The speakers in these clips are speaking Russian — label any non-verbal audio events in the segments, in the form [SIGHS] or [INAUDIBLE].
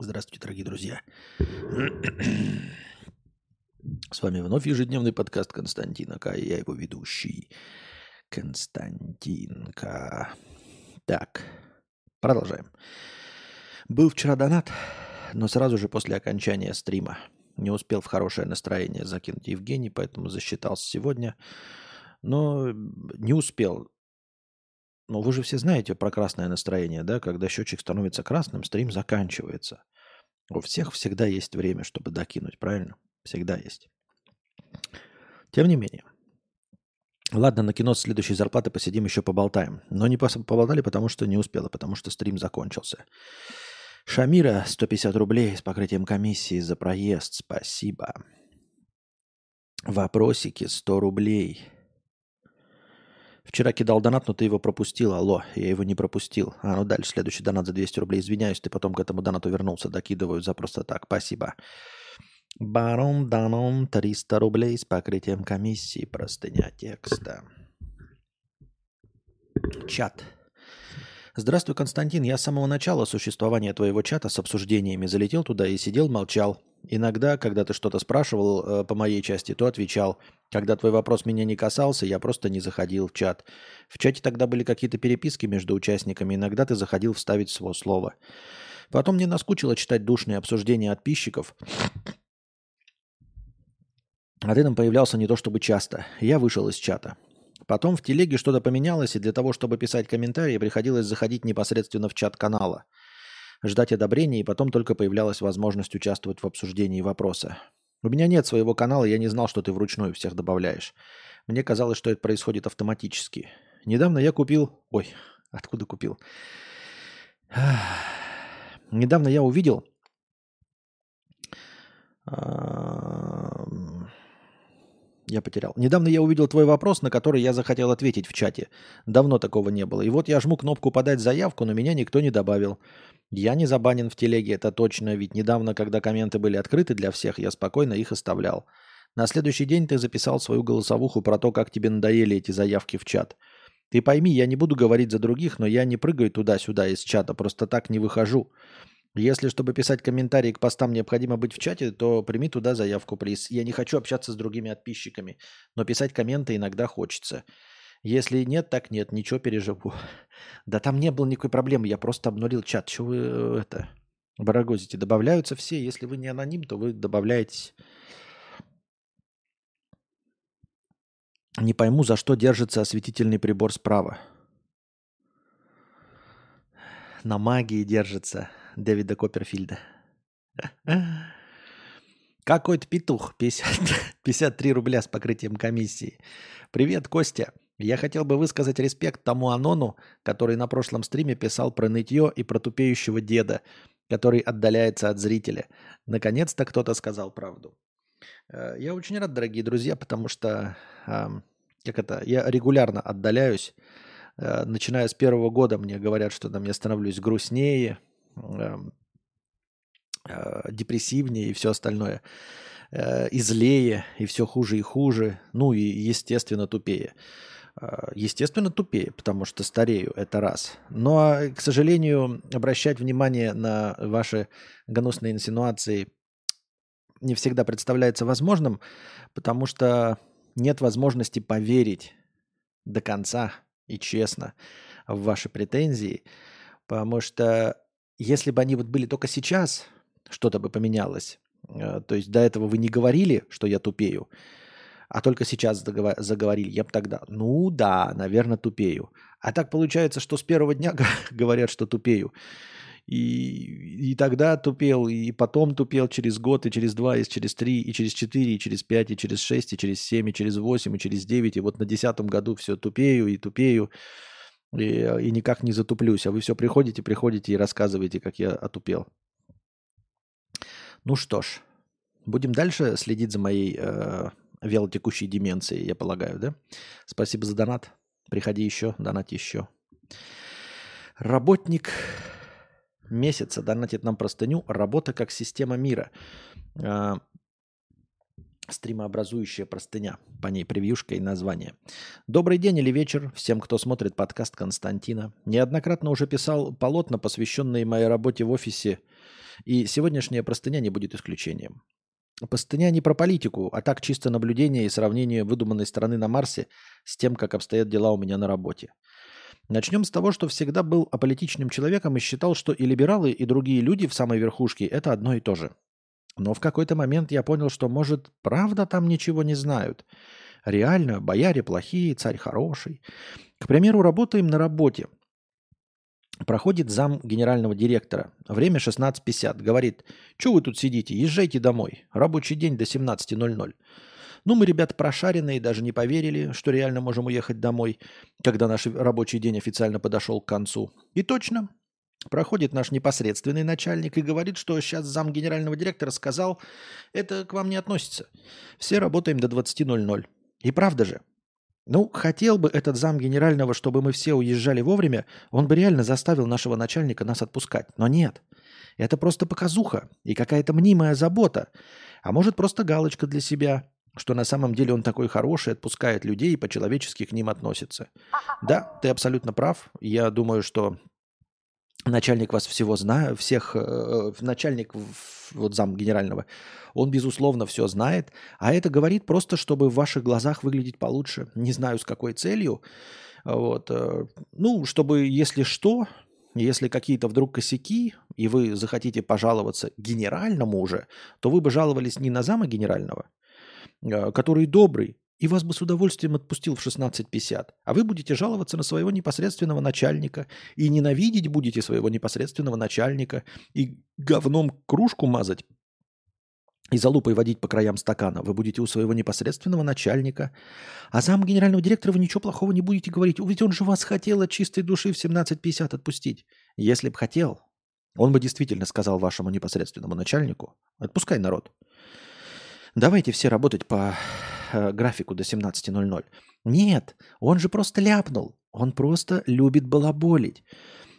Здравствуйте, дорогие друзья. [CLEARS THROAT] С вами вновь ежедневный подкаст Константина К. Я его ведущий Константинка. Так, продолжаем. Был вчера донат, но сразу же после окончания стрима. Не успел в хорошее настроение закинуть Евгений, поэтому засчитался сегодня. Но не успел. Но вы же все знаете про красное настроение, да? Когда счетчик становится красным, стрим заканчивается. У всех всегда есть время, чтобы докинуть, правильно? Всегда есть. Тем не менее. Ладно, на кино с следующей зарплаты посидим, еще поболтаем. Но не поболтали, потому что не успела, потому что стрим закончился. Шамира, 150 рублей с покрытием комиссии за проезд. Спасибо. Вопросики, 100 рублей. Вчера кидал донат, но ты его пропустил. Алло, я его не пропустил. А, ну дальше, следующий донат за 200 рублей. Извиняюсь, ты потом к этому донату вернулся. Докидываю за просто так. Спасибо. Барон Данон 300 рублей с покрытием комиссии. Простыня текста. Чат. Здравствуй, Константин. Я с самого начала существования твоего чата с обсуждениями залетел туда и сидел, молчал. Иногда, когда ты что-то спрашивал э, по моей части, то отвечал. Когда твой вопрос меня не касался, я просто не заходил в чат. В чате тогда были какие-то переписки между участниками, иногда ты заходил вставить свое слово. Потом мне наскучило читать душные обсуждения подписчиков. А ты там появлялся не то чтобы часто. Я вышел из чата. Потом в телеге что-то поменялось, и для того, чтобы писать комментарии, приходилось заходить непосредственно в чат канала – ждать одобрения, и потом только появлялась возможность участвовать в обсуждении вопроса. У меня нет своего канала, я не знал, что ты вручную всех добавляешь. Мне казалось, что это происходит автоматически. Недавно я купил... Ой, откуда купил? Недавно я увидел... Я потерял. Недавно я увидел твой вопрос, на который я захотел ответить в чате. Давно такого не было. И вот я жму кнопку «Подать заявку», но меня никто не добавил. Я не забанен в телеге, это точно, ведь недавно, когда комменты были открыты для всех, я спокойно их оставлял. На следующий день ты записал свою голосовуху про то, как тебе надоели эти заявки в чат. Ты пойми, я не буду говорить за других, но я не прыгаю туда-сюда из чата, просто так не выхожу. Если, чтобы писать комментарии к постам, необходимо быть в чате, то прими туда заявку, приз. Я не хочу общаться с другими подписчиками, но писать комменты иногда хочется. Если нет, так нет, ничего переживу. [LAUGHS] Да там не было никакой проблемы, я просто обнулил чат. Чего вы э, это барагозите? Добавляются все. Если вы не аноним, то вы добавляетесь. Не пойму, за что держится осветительный прибор справа. На магии держится Дэвида Копперфильда. Какой-то петух, 50, 53 [LAUGHS] рубля с покрытием комиссии. Привет, Костя. Я хотел бы высказать респект тому Анону, который на прошлом стриме писал про нытье и про тупеющего деда, который отдаляется от зрителя. Наконец-то кто-то сказал правду. Э, я очень рад, дорогие друзья, потому что, как это, я регулярно отдаляюсь. Э, начиная с первого года мне говорят, что там я становлюсь грустнее, депрессивнее и все остальное. И злее, и все хуже и хуже. Ну и, естественно, тупее. А, естественно, тупее, потому что старею, это раз. Но, а, к сожалению, обращать внимание на ваши гнусные инсинуации не всегда представляется возможным, потому что нет возможности поверить до конца и честно в ваши претензии, потому что если бы они вот были только сейчас, что-то бы поменялось. А, то есть до этого вы не говорили, что я тупею, а только сейчас заговорили, я бы тогда, ну да, наверное, тупею. А так получается, что с первого дня [LAUGHS] говорят, что тупею. И, и тогда тупел, и потом тупел через год, и через два, и через три, и через четыре, и через пять, и через шесть, и через семь, и через восемь, и через девять. И вот на десятом году все тупею и тупею, и, и никак не затуплюсь. А вы все приходите, приходите и рассказываете, как я отупел. Ну что ж, будем дальше следить за моей э, вялотекущей деменции, я полагаю, да? Спасибо за донат. Приходи еще, донать еще. Работник месяца донатит нам простыню «Работа как система мира». А, стримообразующая простыня. По ней превьюшка и название. Добрый день или вечер всем, кто смотрит подкаст Константина. Неоднократно уже писал полотна, посвященные моей работе в офисе И сегодняшняя простыня не будет исключением. Простыня не про политику, а так чисто наблюдение и сравнение выдуманной страны на Марсе с тем, как обстоят дела у меня на работе. Начнем с того, что всегда был аполитичным человеком и считал, что и либералы, и другие люди в самой верхушке – это одно и то же. Но в какой-то момент я понял, что, может, правда там ничего не знают. Реально, бояре плохие, царь хороший. К примеру, работаем на работе. Проходит зам генерального директора. Время 16.50. Говорит, что вы тут сидите, езжайте домой. Рабочий день до 17.00. Ну, мы, ребята, прошаренные, даже не поверили, что реально можем уехать домой, когда наш рабочий день официально подошел к концу. И точно, проходит наш непосредственный начальник и говорит, что сейчас зам генерального директора сказал, это к вам не относится. Все работаем до 20.00. И правда же, ну, хотел бы этот зам генерального, чтобы мы все уезжали вовремя, он бы реально заставил нашего начальника нас отпускать. Но нет. Это просто показуха и какая-то мнимая забота. А может, просто галочка для себя, что на самом деле он такой хороший, отпускает людей и по-человечески к ним относится. Да, ты абсолютно прав. Я думаю, что начальник вас всего знает, всех, э, начальник, вот зам генерального, он, безусловно, все знает, а это говорит просто, чтобы в ваших глазах выглядеть получше. Не знаю, с какой целью. Вот. Э, ну, чтобы, если что, если какие-то вдруг косяки, и вы захотите пожаловаться генеральному уже, то вы бы жаловались не на зама генерального, э, который добрый, и вас бы с удовольствием отпустил в 16.50. А вы будете жаловаться на своего непосредственного начальника и ненавидеть будете своего непосредственного начальника и говном кружку мазать и залупой водить по краям стакана. Вы будете у своего непосредственного начальника. А зам генерального директора вы ничего плохого не будете говорить. Ведь он же вас хотел от чистой души в 17.50 отпустить. Если бы хотел, он бы действительно сказал вашему непосредственному начальнику, отпускай народ. Давайте все работать по э, графику до 17.00. Нет, он же просто ляпнул. Он просто любит балаболить.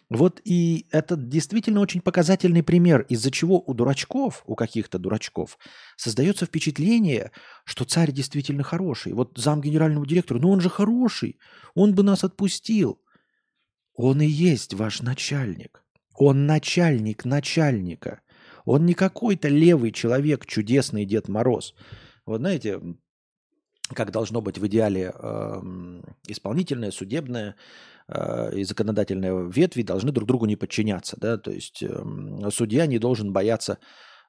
Вот и это действительно очень показательный пример, из-за чего у дурачков, у каких-то дурачков, создается впечатление, что царь действительно хороший. Вот зам генерального директора, ну он же хороший, он бы нас отпустил. Он и есть ваш начальник. Он начальник начальника. Он не какой-то левый человек, чудесный Дед Мороз. Вот знаете, как должно быть в идеале э, исполнительное, судебное э, и законодательное ветви должны друг другу не подчиняться. Да? То есть э, судья не должен бояться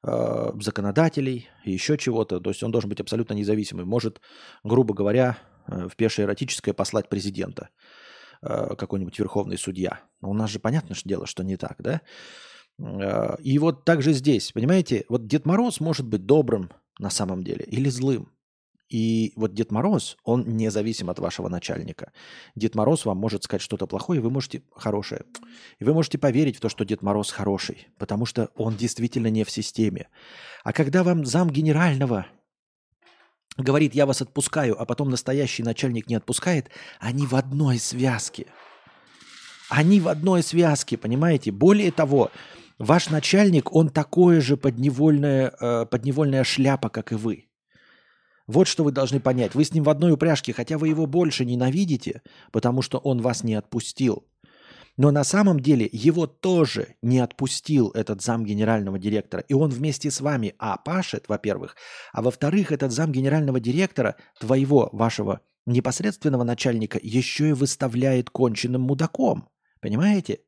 э, законодателей и еще чего-то. То есть он должен быть абсолютно независимый. Может, грубо говоря, э, в пешее эротическое послать президента э, какой-нибудь верховный судья. Но у нас же понятно что дело, что не так, да? Э, и вот также здесь, понимаете, вот Дед Мороз может быть добрым на самом деле или злым. И вот Дед Мороз, он независим от вашего начальника. Дед Мороз вам может сказать что-то плохое, и вы можете хорошее. И вы можете поверить в то, что Дед Мороз хороший, потому что он действительно не в системе. А когда вам зам генерального говорит, я вас отпускаю, а потом настоящий начальник не отпускает, они в одной связке. Они в одной связке, понимаете? Более того, ваш начальник, он такое же подневольная, э, подневольная шляпа, как и вы. Вот что вы должны понять. Вы с ним в одной упряжке, хотя вы его больше ненавидите, потому что он вас не отпустил. Но на самом деле его тоже не отпустил этот зам генерального директора. И он вместе с вами, а, пашет, во-первых, а во-вторых, этот зам генерального директора, твоего, вашего непосредственного начальника, еще и выставляет конченным мудаком. Понимаете?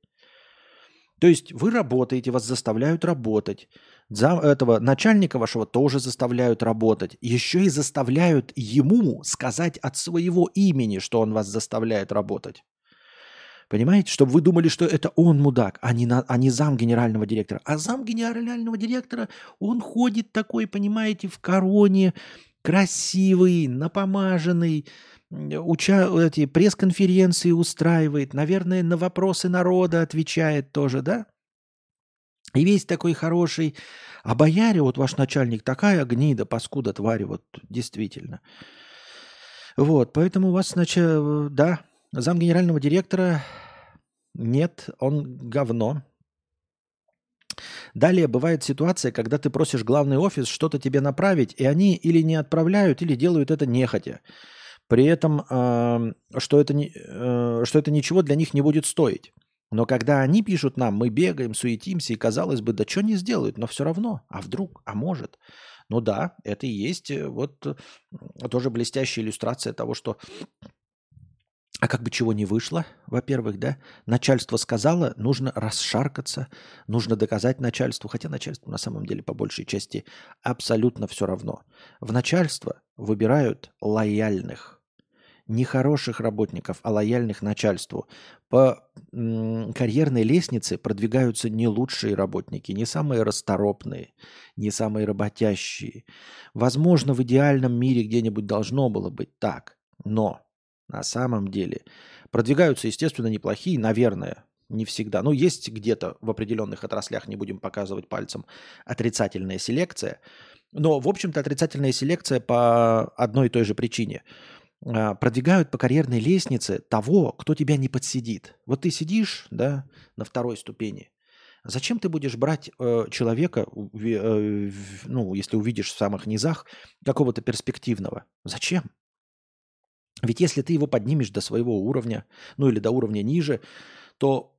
То есть вы работаете, вас заставляют работать. Зам, этого начальника вашего тоже заставляют работать. Еще и заставляют ему сказать от своего имени, что он вас заставляет работать. Понимаете? Чтобы вы думали, что это он мудак, а не, на, а не зам генерального директора. А зам генерального директора, он ходит такой, понимаете, в короне, красивый, напомаженный, уча, эти пресс-конференции устраивает, наверное, на вопросы народа отвечает тоже, да? И весь такой хороший. А бояре, вот ваш начальник, такая гнида, паскуда, тварь, вот действительно. Вот, поэтому у вас сначала, да, зам генерального директора нет, он говно. Далее бывает ситуация, когда ты просишь главный офис что-то тебе направить, и они или не отправляют, или делают это нехотя. При этом, что это, не, э, что это ничего для них не будет стоить. Но когда они пишут нам, мы бегаем, суетимся, и казалось бы, да что не сделают, но все равно, а вдруг, а может. Ну да, это и есть э, вот э, тоже блестящая иллюстрация того, что а как бы чего не вышло, во-первых, да, начальство сказало, нужно расшаркаться, нужно доказать начальству, хотя начальству на самом деле по большей части абсолютно все равно. В начальство выбирают лояльных, не хороших работников, а лояльных начальству. По карьерной лестнице продвигаются не лучшие работники, не самые расторопные, не самые работящие. Возможно, в идеальном мире где-нибудь должно было быть так, но на самом деле. Продвигаются, естественно, неплохие, наверное, не всегда. Ну, есть где-то в определенных отраслях, не будем показывать пальцем, отрицательная селекция. Но, в общем-то, отрицательная селекция по одной и той же причине. А, продвигают по карьерной лестнице того, кто тебя не подсидит. Вот ты сидишь, да, на второй ступени. Зачем ты будешь брать э, человека, э, ну, если увидишь в самых низах, какого-то перспективного? Зачем? Ведь если ты его поднимешь до своего уровня, ну или до уровня ниже, то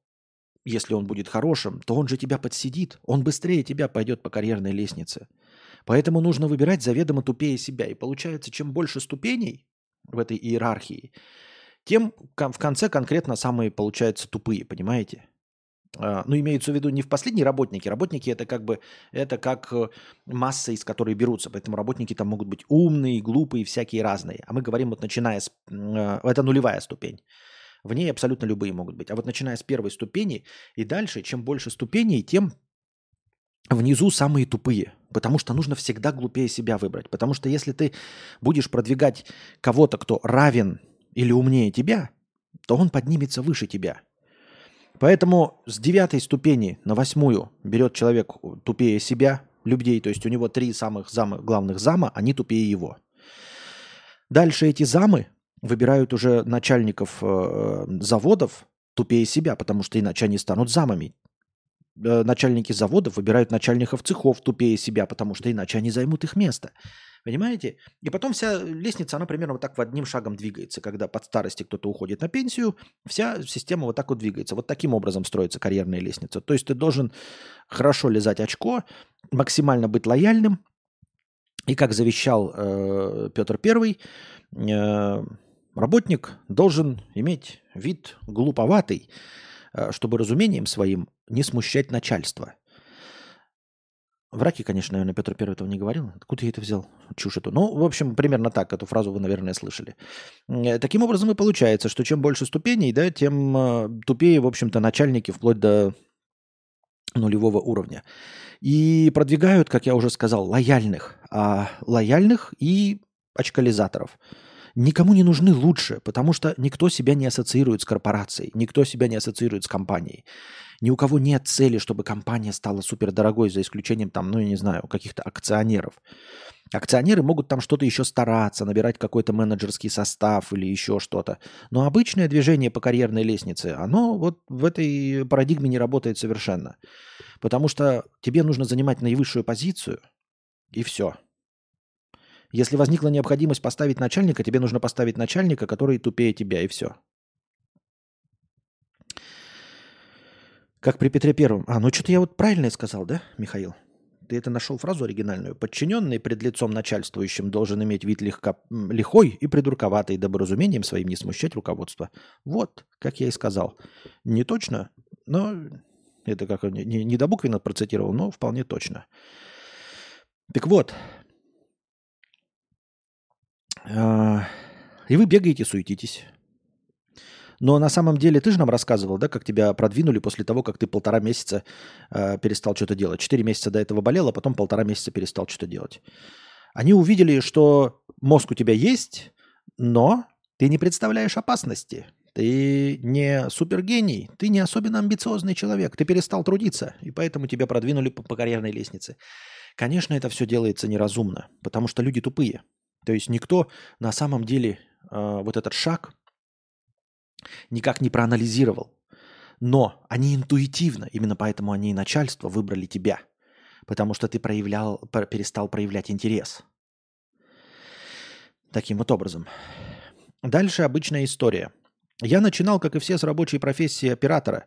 если он будет хорошим, то он же тебя подсидит, он быстрее тебя пойдет по карьерной лестнице. Поэтому нужно выбирать заведомо тупее себя. И получается, чем больше ступеней в этой иерархии, тем в конце конкретно самые получаются тупые, понимаете? А, ну, имеется в виду не в последние работники. Работники это как бы, это как э, масса, из которой берутся. Поэтому работники там могут быть умные, глупые, всякие разные. А мы говорим вот начиная с... Э, это нулевая ступень. В ней абсолютно любые могут быть. А вот начиная с первой ступени и дальше, чем больше ступеней, тем внизу самые тупые. Потому что нужно всегда глупее себя выбрать. Потому что если ты будешь продвигать кого-то, кто равен или умнее тебя, то он поднимется выше тебя – Поэтому с девятой ступени на восьмую берет человек тупее себя, людей, то есть у него три самых зама, главных зама, они тупее его. Дальше эти замы выбирают уже начальников э, заводов тупее себя, потому что иначе они станут замами. Э, начальники заводов выбирают начальников цехов тупее себя, потому что иначе они займут их место. Понимаете? И потом вся лестница, она примерно вот так в одним шагом двигается. Когда под старости кто-то уходит на пенсию, вся система вот так вот двигается. Вот таким образом строится карьерная лестница. То есть ты должен хорошо лизать очко, максимально быть лояльным. И как завещал э, Петр Первый, э, работник должен иметь вид глуповатый, э, чтобы разумением своим не смущать начальство – в раке, конечно, наверное, Петр Первый этого не говорил. Откуда я это взял? Чушь эту. Ну, в общем, примерно так. Эту фразу вы, наверное, слышали. Э, таким образом и получается, что чем больше ступеней, да, тем э, тупее, в общем-то, начальники вплоть до нулевого уровня. И продвигают, как я уже сказал, лояльных. А лояльных и очкализаторов никому не нужны лучше, потому что никто себя не ассоциирует с корпорацией, никто себя не ассоциирует с компанией. Ни у кого нет цели, чтобы компания стала супердорогой, за исключением там, ну, я не знаю, каких-то акционеров. Акционеры могут там что-то еще стараться, набирать какой-то менеджерский состав или еще что-то. Но обычное движение по карьерной лестнице, оно вот в этой парадигме не работает совершенно. Потому что тебе нужно занимать наивысшую позицию, и все – если возникла необходимость поставить начальника, тебе нужно поставить начальника, который тупее тебя, и все. Как при Петре Первом. А, ну что-то я вот правильно сказал, да, Михаил? Ты это нашел фразу оригинальную. Подчиненный пред лицом начальствующим должен иметь вид легко, лихой и придурковатый, дабы разумением своим не смущать руководство. Вот, как я и сказал. Не точно, но это как не, не до буквенно процитировал, но вполне точно. Так вот, и вы бегаете, суетитесь. Но на самом деле ты же нам рассказывал, да, как тебя продвинули после того, как ты полтора месяца э, перестал что-то делать. Четыре месяца до этого болел, а потом полтора месяца перестал что-то делать. Они увидели, что мозг у тебя есть, но ты не представляешь опасности. Ты не супергений, ты не особенно амбициозный человек, ты перестал трудиться, и поэтому тебя продвинули по, по карьерной лестнице. Конечно, это все делается неразумно, потому что люди тупые. То есть никто на самом деле э, вот этот шаг никак не проанализировал. Но они интуитивно, именно поэтому они и начальство выбрали тебя. Потому что ты проявлял, перестал проявлять интерес. Таким вот образом. Дальше обычная история. Я начинал, как и все, с рабочей профессии оператора.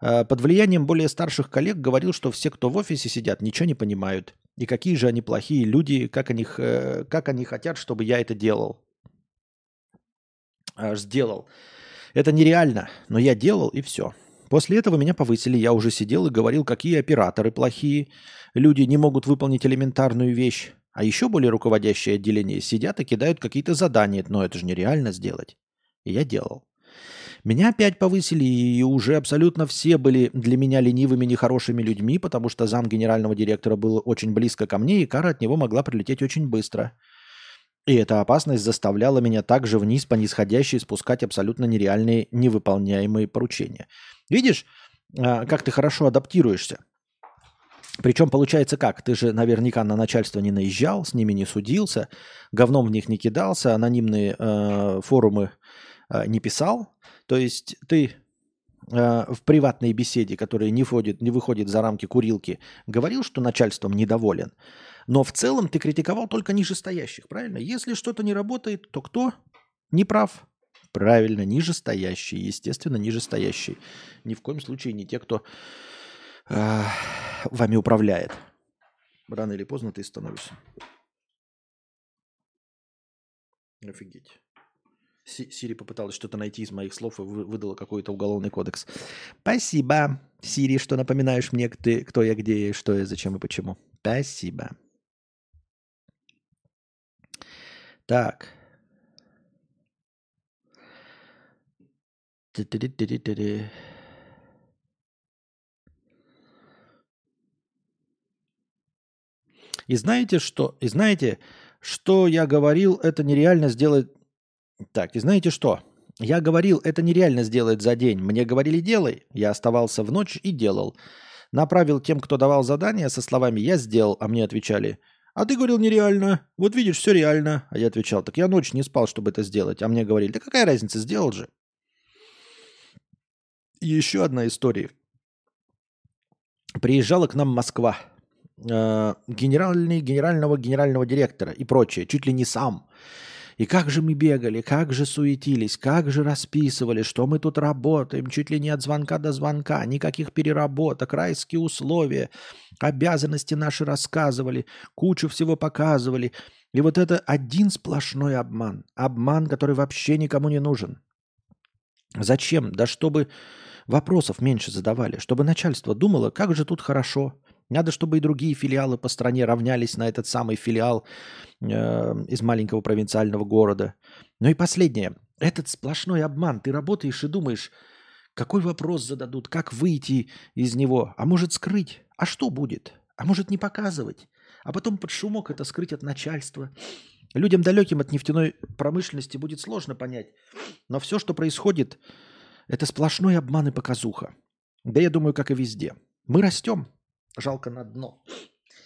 Э, под влиянием более старших коллег говорил, что все, кто в офисе сидят, ничего не понимают. И какие же они плохие люди, как они, э, как они хотят, чтобы я это делал. Аж сделал. Это нереально, но я делал и все. После этого меня повысили, я уже сидел и говорил, какие операторы плохие, люди не могут выполнить элементарную вещь. А еще более руководящее отделение сидят и кидают какие-то задания, но это же нереально сделать. И я делал. Меня опять повысили, и уже абсолютно все были для меня ленивыми, нехорошими людьми, потому что зам генерального директора был очень близко ко мне, и кара от него могла прилететь очень быстро. И эта опасность заставляла меня также вниз по нисходящей спускать абсолютно нереальные, невыполняемые поручения. Видишь, а, как ты хорошо адаптируешься. Причем получается как? Ты же наверняка на начальство не наезжал, с ними не судился, говном в них не кидался, анонимные э, форумы не писал. То есть ты э, в приватной беседе, которая не, входит, не выходит за рамки курилки, говорил, что начальством недоволен. Но в целом ты критиковал только нижестоящих, правильно? Если что-то не работает, то кто не прав? Правильно, нижестоящий, естественно, нижестоящий. Ни в коем случае не те, кто э, вами управляет. Рано или поздно ты становишься. Офигеть. Сири попыталась что-то найти из моих слов и выдала какой-то уголовный кодекс. Спасибо, Сири, что напоминаешь мне, ты, кто я, где я, что я, зачем и почему. Спасибо. Так. И знаете что? И знаете, что я говорил, это нереально сделать... Так, и знаете что? Я говорил, это нереально сделать за день. Мне говорили, делай. Я оставался в ночь и делал. Направил тем, кто давал задание, со словами «я сделал», а мне отвечали «а ты говорил нереально, вот видишь, все реально». А я отвечал «так я ночь не спал, чтобы это сделать». А мне говорили «да какая разница, сделал же». Еще одна история. Приезжала к нам Москва э, генеральный, генерального генерального директора и прочее, чуть ли не сам. И как же мы бегали, как же суетились, как же расписывали, что мы тут работаем, чуть ли не от звонка до звонка, никаких переработок, райские условия, обязанности наши рассказывали, кучу всего показывали. И вот это один сплошной обман. Обман, который вообще никому не нужен. Зачем? Да чтобы вопросов меньше задавали, чтобы начальство думало, как же тут хорошо, надо, чтобы и другие филиалы по стране равнялись на этот самый филиал э, из маленького провинциального города. Ну и последнее. Этот сплошной обман. Ты работаешь и думаешь, какой вопрос зададут, как выйти из него, а может скрыть. А что будет? А может не показывать? А потом под шумок это скрыть от начальства. Людям далеким от нефтяной промышленности будет сложно понять. Но все, что происходит, это сплошной обман и показуха. Да я думаю, как и везде. Мы растем, жалко на дно.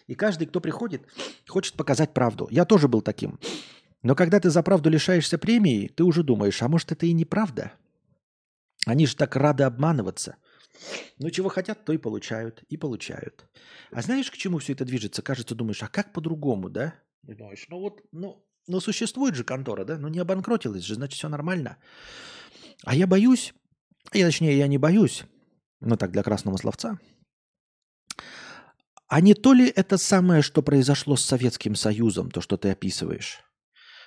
И каждый, кто приходит, хочет показать правду. Я тоже был таким. Но когда ты за правду лишаешься премии, ты уже думаешь, а может это и неправда? Они же так рады обманываться. Ну, чего хотят, то и получают. И получают. А знаешь, к чему все это движется? Кажется, думаешь, а как по-другому, да? И думаешь, ну вот, ну, ну существует же контора, да? Ну не обанкротилась же, значит все нормально. А я боюсь, и точнее я не боюсь, ну так для красного словца – а не то ли это самое, что произошло с Советским Союзом, то, что ты описываешь?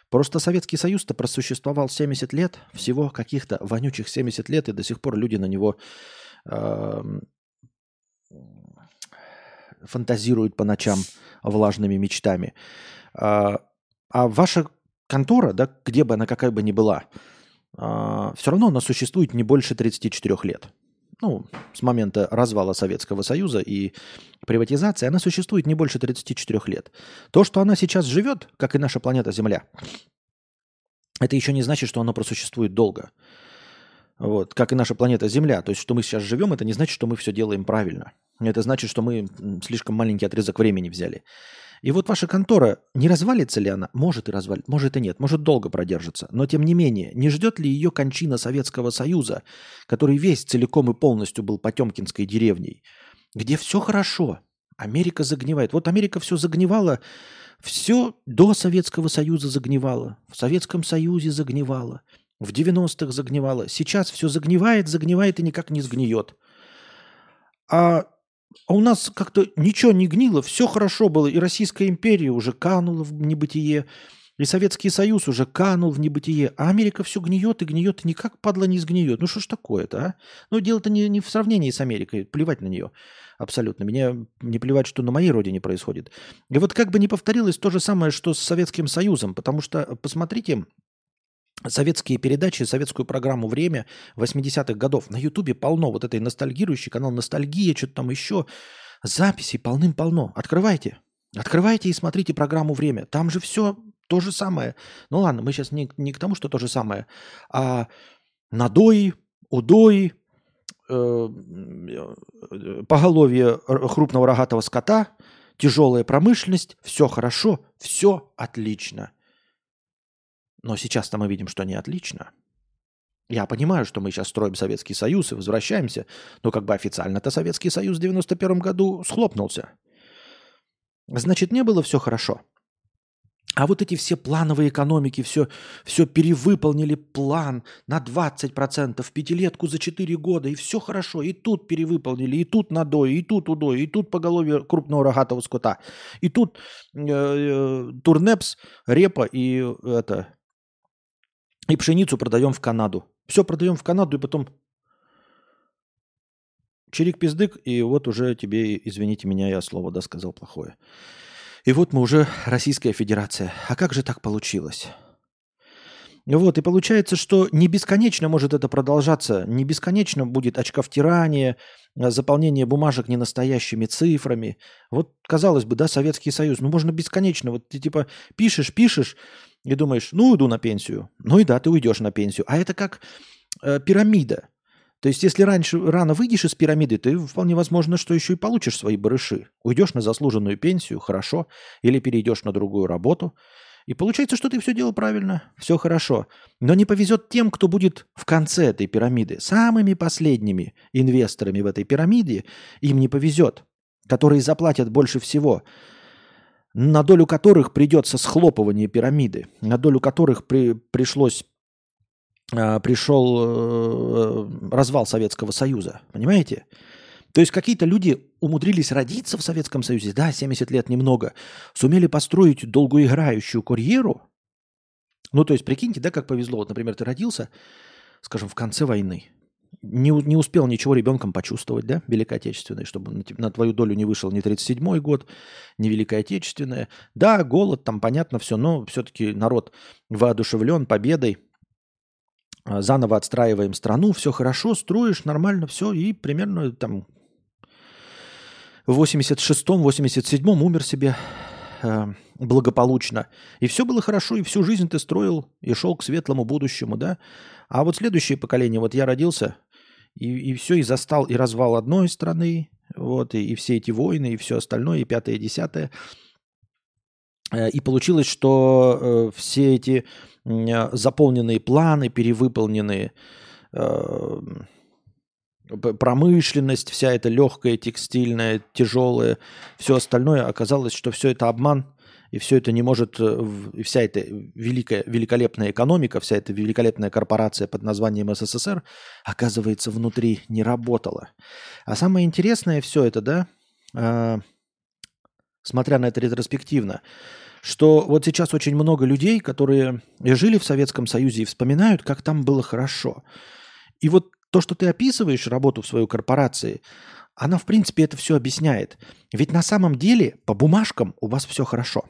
Просто Советский Союз-то просуществовал 70 лет, всего каких-то вонючих 70 лет, и до сих пор люди на него э, фантазируют по ночам влажными мечтами. А, а ваша контора, да, где бы она какая бы ни была, э, все равно она существует не больше 34 лет ну, с момента развала Советского Союза и приватизации, она существует не больше 34 лет. То, что она сейчас живет, как и наша планета Земля, это еще не значит, что она просуществует долго. Вот, как и наша планета Земля. То есть, что мы сейчас живем, это не значит, что мы все делаем правильно. Это значит, что мы слишком маленький отрезок времени взяли. И вот ваша контора, не развалится ли она? Может и развалится, может и нет, может долго продержится. Но тем не менее, не ждет ли ее кончина Советского Союза, который весь целиком и полностью был Потемкинской деревней, где все хорошо, Америка загнивает. Вот Америка все загнивала, все до Советского Союза загнивало, в Советском Союзе загнивало, в 90-х загнивало. Сейчас все загнивает, загнивает и никак не сгниет. А, а у нас как-то ничего не гнило, все хорошо было. И Российская империя уже канула в небытие, и Советский Союз уже канул в небытие, а Америка все гниет и гниет, и никак, падла, не сгниет. Ну что ж такое-то, а? Ну дело-то не, не в сравнении с Америкой, плевать на нее абсолютно. Меня не плевать, что на моей родине происходит. И вот как бы не повторилось то же самое, что с Советским Союзом, потому что, посмотрите, советские передачи, советскую программу «Время» 80-х годов. На Ютубе полно вот этой ностальгирующей, канал «Ностальгия», что-то там еще. Записей полным-полно. Открывайте. Открывайте и смотрите программу «Время». Там же все то же самое. Ну ладно, мы сейчас не, не к тому, что то же самое, а надои, удои, э, поголовье крупного рогатого скота, тяжелая промышленность, все хорошо, все отлично. Но сейчас-то мы видим, что не отлично. Я понимаю, что мы сейчас строим Советский Союз и возвращаемся, но как бы официально-то Советский Союз в 91 году схлопнулся. Значит, не было все хорошо. А вот эти все плановые экономики, все, все перевыполнили план на 20%, пятилетку за 4 года, и все хорошо. И тут перевыполнили, и тут надой, и тут удой, и тут поголовье крупного рогатого скота, и тут э, э, турнепс, репа и это и пшеницу продаем в Канаду. Все продаем в Канаду, и потом чирик-пиздык, и вот уже тебе, извините меня, я слово, да, сказал плохое. И вот мы уже Российская Федерация. А как же так получилось? Вот, и получается, что не бесконечно может это продолжаться, не бесконечно будет очковтирание, а, заполнение бумажек ненастоящими цифрами. Вот, казалось бы, да, Советский Союз, ну можно бесконечно. Вот ты типа пишешь, пишешь и думаешь, ну уйду на пенсию. Ну и да, ты уйдешь на пенсию. А это как э, пирамида. То есть, если раньше рано выйдешь из пирамиды, ты вполне возможно, что еще и получишь свои барыши. Уйдешь на заслуженную пенсию, хорошо, или перейдешь на другую работу. И получается, что ты все делал правильно, все хорошо. Но не повезет тем, кто будет в конце этой пирамиды. Самыми последними инвесторами в этой пирамиде им не повезет, которые заплатят больше всего, на долю которых придется схлопывание пирамиды, на долю которых при, пришлось а, пришел э, развал Советского Союза. Понимаете? То есть какие-то люди умудрились родиться в Советском Союзе, да, 70 лет немного, сумели построить долгоиграющую карьеру. Ну, то есть, прикиньте, да, как повезло. Вот, например, ты родился, скажем, в конце войны, не, не успел ничего ребенком почувствовать, да, Великой Отечественной, чтобы на, на твою долю не вышел ни 37-й год, ни Великая Отечественная. Да, голод, там понятно все, но все-таки народ воодушевлен победой, а, заново отстраиваем страну, все хорошо, строишь нормально, все, и примерно там в 86-м, 87-м умер себе э, благополучно. И все было хорошо, и всю жизнь ты строил и шел к светлому будущему, да? А вот следующее поколение, вот я родился, и, и все, и застал и развал одной страны, вот, и, и все эти войны, и все остальное, и пятое, и десятое. Э, и получилось, что э, все эти э, заполненные планы, перевыполненные э, промышленность, вся эта легкая, текстильная, тяжелая, все остальное, оказалось, что все это обман, и все это не может, э, и вся эта великая, великолепная экономика, вся эта великолепная корпорация под названием СССР, оказывается, внутри не работала. А самое интересное все это, да, э, смотря на это ретроспективно, что вот сейчас очень много людей, которые жили в Советском Союзе и вспоминают, как там было хорошо. И вот то, что ты описываешь работу в своей корпорации, она, в принципе, это все объясняет. Ведь на самом деле по бумажкам у вас все хорошо.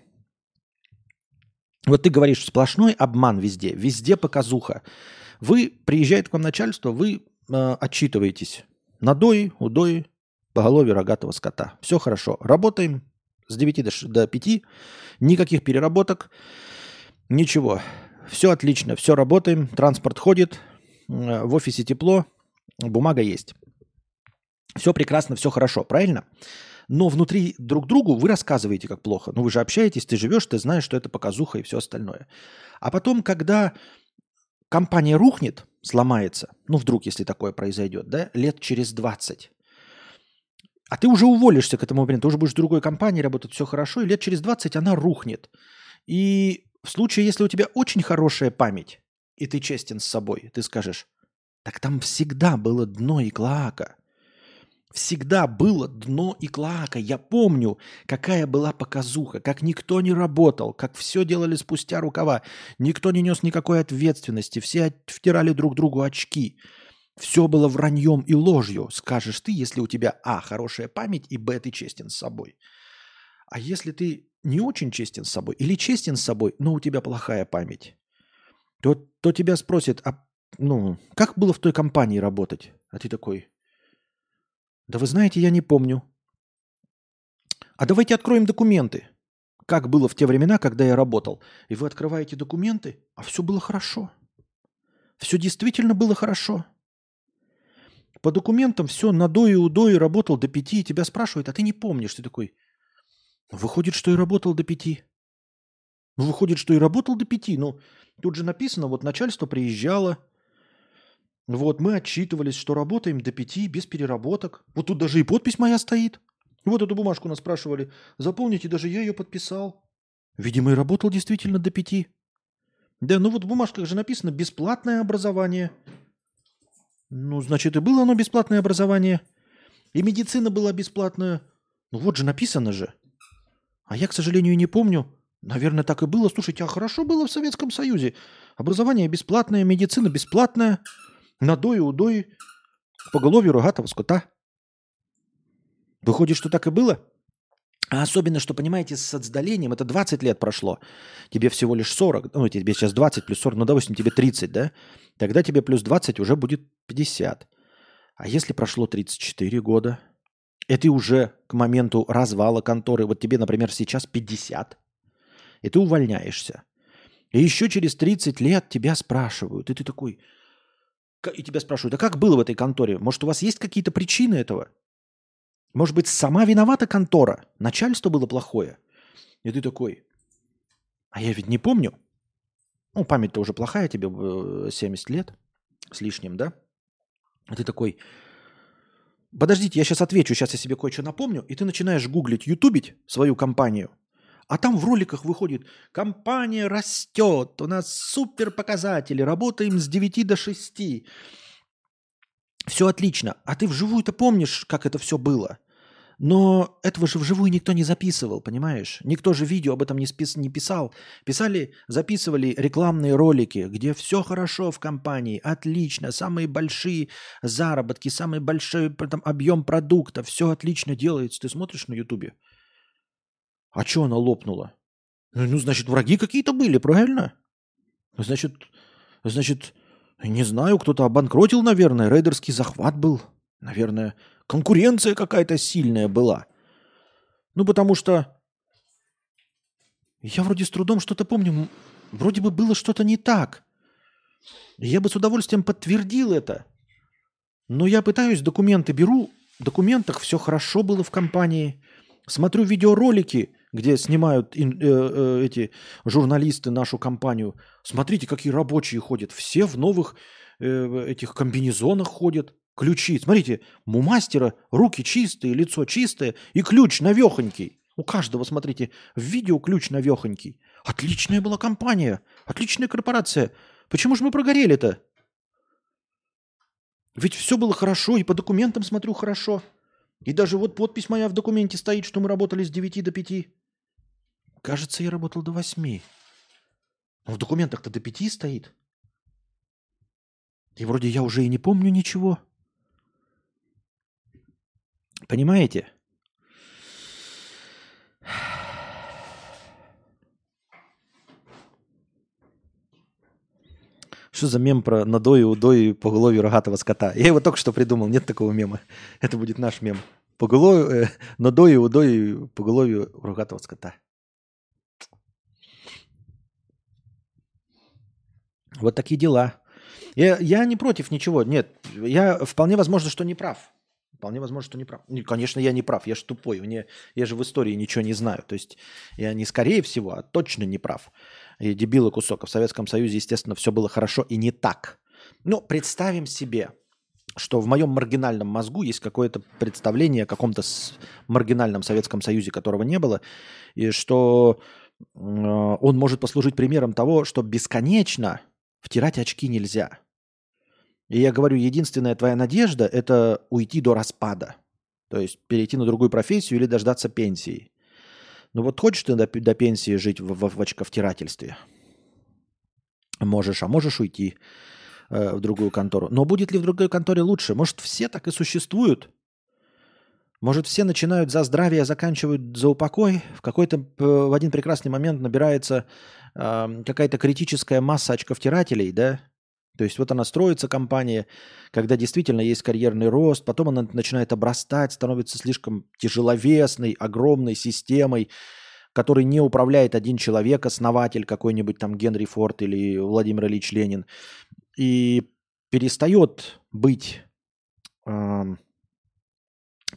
Вот ты говоришь, сплошной обман везде, везде показуха. Вы, приезжает к вам начальство, вы э, отчитываетесь. Надои, удои, поголовье рогатого скота. Все хорошо. Работаем, с 9 до, до 5, никаких переработок, ничего. Все отлично, все работаем, транспорт ходит, в офисе тепло, бумага есть. Все прекрасно, все хорошо, правильно? Но внутри друг другу вы рассказываете, как плохо. Ну вы же общаетесь, ты живешь, ты знаешь, что это показуха и все остальное. А потом, когда компания рухнет, сломается, ну вдруг, если такое произойдет, да, лет через 20, а ты уже уволишься к этому моменту, ты уже будешь в другой компании работать, все хорошо, и лет через 20 она рухнет. И в случае, если у тебя очень хорошая память, и ты честен с собой, ты скажешь, так там всегда было дно и клоака. Всегда было дно и клака. Я помню, какая была показуха, как никто не работал, как все делали спустя рукава. Никто не нес никакой ответственности, все втирали друг другу очки. Все было враньем и ложью, скажешь ты, если у тебя а. хорошая память и б. ты честен с собой. А если ты не очень честен с собой или честен с собой, но у тебя плохая память, то, то тебя спросят, а ну, как было в той компании работать? А ты такой, да вы знаете, я не помню. А давайте откроем документы. Как было в те времена, когда я работал. И вы открываете документы, а все было хорошо. Все действительно было хорошо. По документам все на до и удо работал до пяти, и тебя спрашивают, а ты не помнишь. Ты такой, выходит, что и работал до пяти. Выходит, что и работал до пяти. Ну, тут же написано, вот начальство приезжало, вот, мы отчитывались, что работаем до пяти, без переработок. Вот тут даже и подпись моя стоит. Вот эту бумажку нас спрашивали. Заполните, даже я ее подписал. Видимо, и работал действительно до пяти. Да, ну вот в бумажках же написано «бесплатное образование». Ну, значит, и было оно бесплатное образование. И медицина была бесплатная. Ну вот же написано же. А я, к сожалению, не помню. Наверное, так и было. Слушайте, а хорошо было в Советском Союзе. Образование бесплатное, медицина бесплатная надои, удои, поголовью рогатого скота. Выходит, что так и было? А особенно, что, понимаете, с отдалением, это 20 лет прошло, тебе всего лишь 40, ну, тебе сейчас 20 плюс 40, ну, допустим, тебе 30, да? Тогда тебе плюс 20 уже будет 50. А если прошло 34 года, и ты уже к моменту развала конторы, вот тебе, например, сейчас 50, и ты увольняешься. И еще через 30 лет тебя спрашивают, и ты такой, и тебя спрашивают, а как было в этой конторе? Может, у вас есть какие-то причины этого? Может быть, сама виновата контора? Начальство было плохое? И ты такой, а я ведь не помню. Ну, память-то уже плохая, тебе 70 э, лет с лишним, да? А ты такой, подождите, я сейчас отвечу, сейчас я себе кое-что напомню, и ты начинаешь гуглить, ютубить свою компанию – а там в роликах выходит, компания растет, у нас супер показатели, работаем с 9 до 6. Все отлично. А ты вживую-то помнишь, как это все было? Но этого же вживую никто не записывал, понимаешь? Никто же видео об этом не, спис, не писал. Писали, записывали рекламные ролики, где все хорошо в компании, отлично, самые большие заработки, самый большой там, объем продукта, все отлично делается. Ты смотришь на ютубе, а что она лопнула? Ну, ну, значит, враги какие-то были, правильно? Значит, значит, не знаю, кто-то обанкротил, наверное, рейдерский захват был. Наверное, конкуренция какая-то сильная была. Ну, потому что я вроде с трудом что-то помню. Вроде бы было что-то не так. Я бы с удовольствием подтвердил это. Но я пытаюсь, документы беру. В документах все хорошо было в компании. Смотрю видеоролики, где снимают э, э, эти журналисты нашу компанию. Смотрите, какие рабочие ходят. Все в новых э, этих комбинезонах ходят. Ключи. Смотрите, у мастера руки чистые, лицо чистое и ключ навехонький. У каждого, смотрите, в видео ключ навехонький. Отличная была компания, отличная корпорация. Почему же мы прогорели-то? Ведь все было хорошо, и по документам смотрю хорошо. И даже вот подпись моя в документе стоит, что мы работали с 9 до 5. Кажется, я работал до восьми. Но в документах-то до пяти стоит. И вроде я уже и не помню ничего. Понимаете? Что за мем про надои, удои по голове рогатого скота? Я его только что придумал, нет такого мема. Это будет наш мем. По голове, э, надои, удои по голове рогатого скота. Вот такие дела. Я, я не против ничего. Нет, я вполне возможно, что не прав. Вполне возможно, что не прав. Ну, конечно, я не прав, я же тупой. Мне, я же в истории ничего не знаю. То есть я не скорее всего, а точно не прав. И дебилы кусок. В Советском Союзе, естественно, все было хорошо и не так. Но представим себе, что в моем маргинальном мозгу есть какое-то представление о каком-то маргинальном Советском Союзе, которого не было, и что э, он может послужить примером того, что бесконечно Втирать очки нельзя. И я говорю, единственная твоя надежда – это уйти до распада. То есть перейти на другую профессию или дождаться пенсии. Ну вот хочешь ты до, до пенсии жить в, в, в очковтирательстве? Можешь, а можешь уйти э, в другую контору. Но будет ли в другой конторе лучше? Может, все так и существуют? Может, все начинают за здравие, заканчивают за упокой? В какой-то э, в один прекрасный момент набирается э, какая-то критическая масса очковтирателей, да? То есть вот она строится, компания, когда действительно есть карьерный рост, потом она начинает обрастать, становится слишком тяжеловесной, огромной системой, которой не управляет один человек, основатель какой-нибудь там Генри Форд или Владимир Ильич Ленин, и перестает быть, э,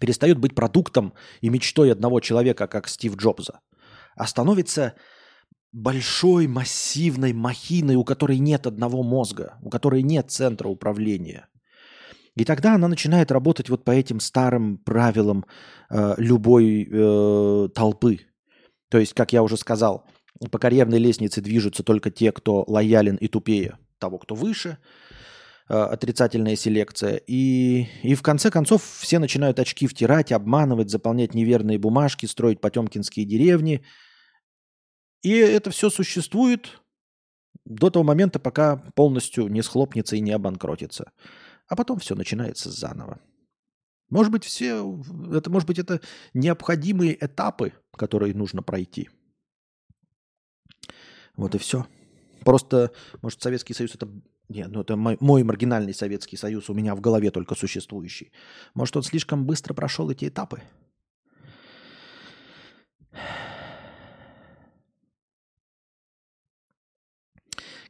перестает быть продуктом и мечтой одного человека, как Стив Джобса, а становится большой, массивной махиной, у которой нет одного мозга, у которой нет центра управления. И тогда она начинает работать вот по этим старым правилам э, любой э, толпы. То есть, как я уже сказал, по карьерной лестнице движутся только те, кто лоялен и тупее того, кто выше. Э, отрицательная селекция. И, и в конце концов все начинают очки втирать, обманывать, заполнять неверные бумажки, строить потемкинские деревни – и это все существует до того момента, пока полностью не схлопнется и не обанкротится. А потом все начинается заново. Может быть, все, это, может быть, это необходимые этапы, которые нужно пройти. Вот и все. Просто, может, Советский Союз это... Нет, ну это мой, мой маргинальный Советский Союз, у меня в голове только существующий. Может, он слишком быстро прошел эти этапы?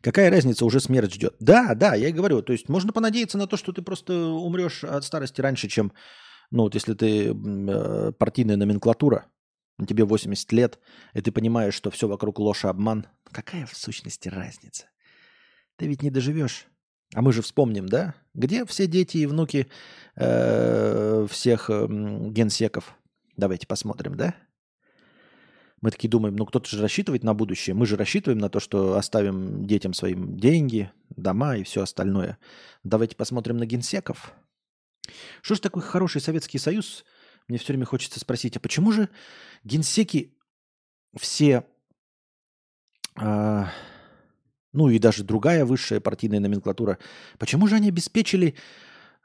Какая разница, уже смерть ждет. Да, да, я и говорю. То есть можно понадеяться на то, что ты просто умрешь от старости раньше, чем, ну вот если ты э, партийная номенклатура, тебе 80 лет, и ты понимаешь, что все вокруг ложь и обман. Какая в сущности разница? Ты ведь не доживешь. А мы же вспомним, да? Где все дети и внуки э, всех э, генсеков? Давайте посмотрим, да? Мы такие думаем, ну кто-то же рассчитывает на будущее. Мы же рассчитываем на то, что оставим детям своим деньги, дома и все остальное. Давайте посмотрим на генсеков. Что ж такой хороший Советский Союз? Мне все время хочется спросить, а почему же генсеки все, э, ну и даже другая высшая партийная номенклатура, почему же они обеспечили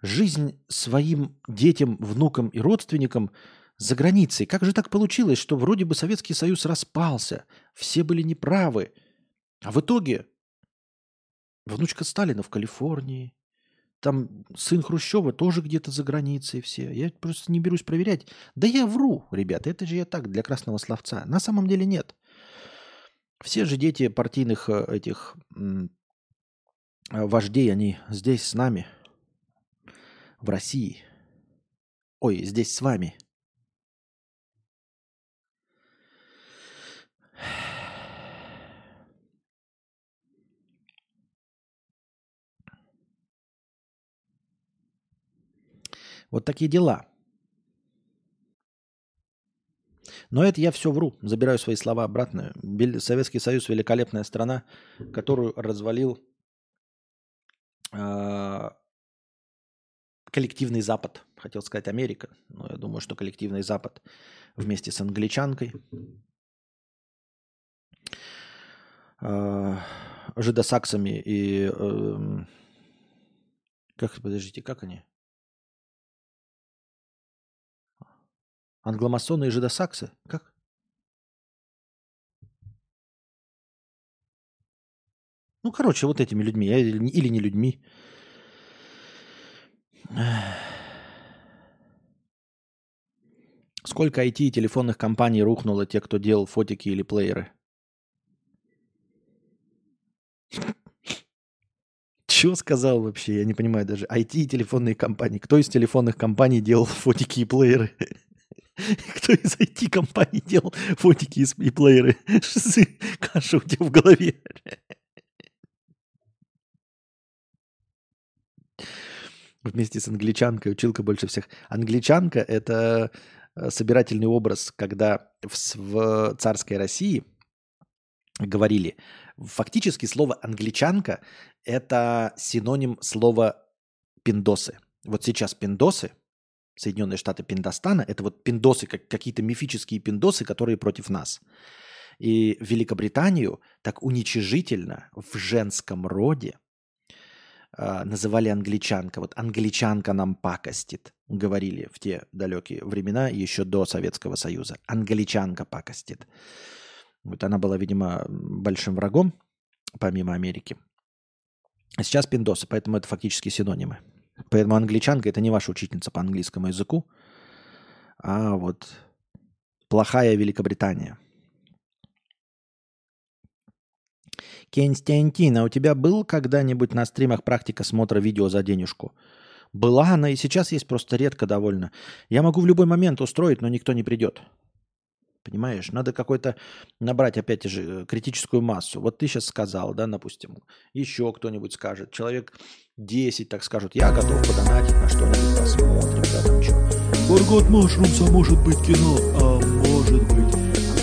жизнь своим детям, внукам и родственникам за границей. Как же так получилось, что вроде бы Советский Союз распался, все были неправы, а в итоге внучка Сталина в Калифорнии, там сын Хрущева тоже где-то за границей все. Я просто не берусь проверять. Да я вру, ребята, это же я так, для красного словца. На самом деле нет. Все же дети партийных э, этих вождей, они здесь с нами, в России. Ой, здесь с вами – Вот такие дела. Но это я все вру, забираю свои слова обратно. Советский Союз великолепная страна, которую развалил э, коллективный Запад. Хотел сказать Америка, но я думаю, что коллективный Запад вместе с англичанкой, э, жидосаксами и... Э, как, подождите, как они? Англомасоны и жидосаксы? Как? Ну, короче, вот этими людьми, или не людьми. [SIGHS] Сколько IT и телефонных компаний рухнуло те, кто делал фотики или плееры? [LAUGHS] Чего сказал вообще? Я не понимаю даже. IT и телефонные компании. Кто из телефонных компаний делал фотики и плееры? [LAUGHS] [LAUGHS] Кто из IT-компаний делал фотики и плееры? Каша у тебя в голове. Вместе с англичанкой, училка больше всех. Англичанка – это э, собирательный образ, когда в, в царской России говорили, фактически слово «англичанка» – это синоним слова «пиндосы». Вот сейчас пиндосы Соединенные Штаты Пиндостана, это вот пиндосы, как какие-то мифические пиндосы, которые против нас. И Великобританию так уничижительно в женском роде э, называли англичанка. Вот англичанка нам пакостит, говорили в те далекие времена, еще до Советского Союза. Англичанка пакостит. Вот она была, видимо, большим врагом, помимо Америки. А сейчас пиндосы, поэтому это фактически синонимы. Поэтому англичанка это не ваша учительница по английскому языку, а вот плохая Великобритания. Константин, а у тебя был когда-нибудь на стримах практика смотра видео за денежку? Была она и сейчас есть просто редко довольно. Я могу в любой момент устроить, но никто не придет. Понимаешь, надо какой-то набрать, опять же, критическую массу. Вот ты сейчас сказал, да, допустим, еще кто-нибудь скажет, человек 10 так скажут, я готов подонатить на что-нибудь, посмотрим, да, там что. Фаргот Машрумс, а может быть кино, а может быть, а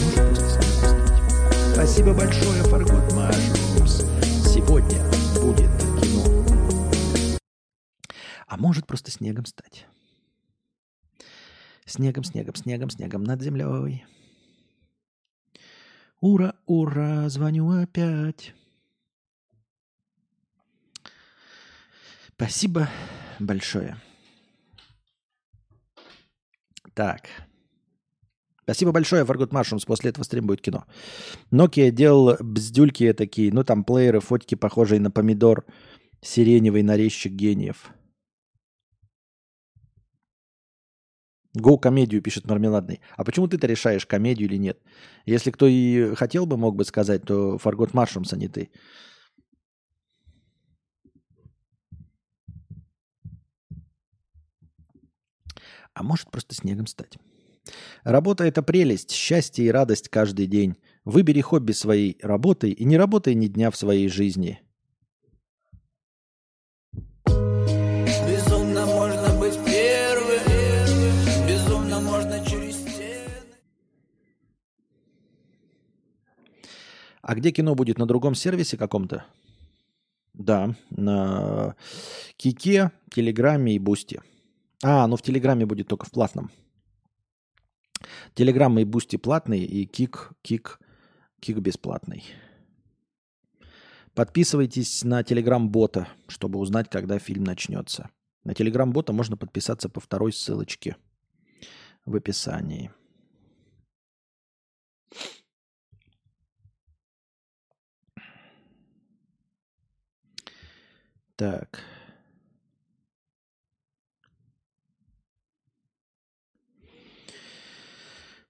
может просто снова Спасибо большое, Фаргот Машрумс. Сегодня будет кино. А может просто снегом стать. Снегом, снегом, снегом, снегом над землей. Ура, ура, звоню опять. Спасибо большое. Так. Спасибо большое, Фаргут Машрумс. После этого стрим будет кино. Nokia делал бздюльки такие, ну там плееры, фотики, похожие на помидор, сиреневый нарезчик гениев. Го комедию пишет Мармеладный. А почему ты-то решаешь, комедию или нет? Если кто и хотел бы, мог бы сказать, то Фаргот Маршрумс, а не ты. А может просто снегом стать. Работа – это прелесть, счастье и радость каждый день. Выбери хобби своей работой и не работай ни дня в своей жизни – А где кино будет? На другом сервисе каком-то? Да, на Kick е, Телеграме и Boosty. А, ну в Телеграме будет только в платном. Телеграм и Boosty платный, и Kick, Kick, Kick бесплатный. Подписывайтесь на Телеграм-бота, чтобы узнать, когда фильм начнется. На Телеграм-бота можно подписаться по второй ссылочке в описании. Так.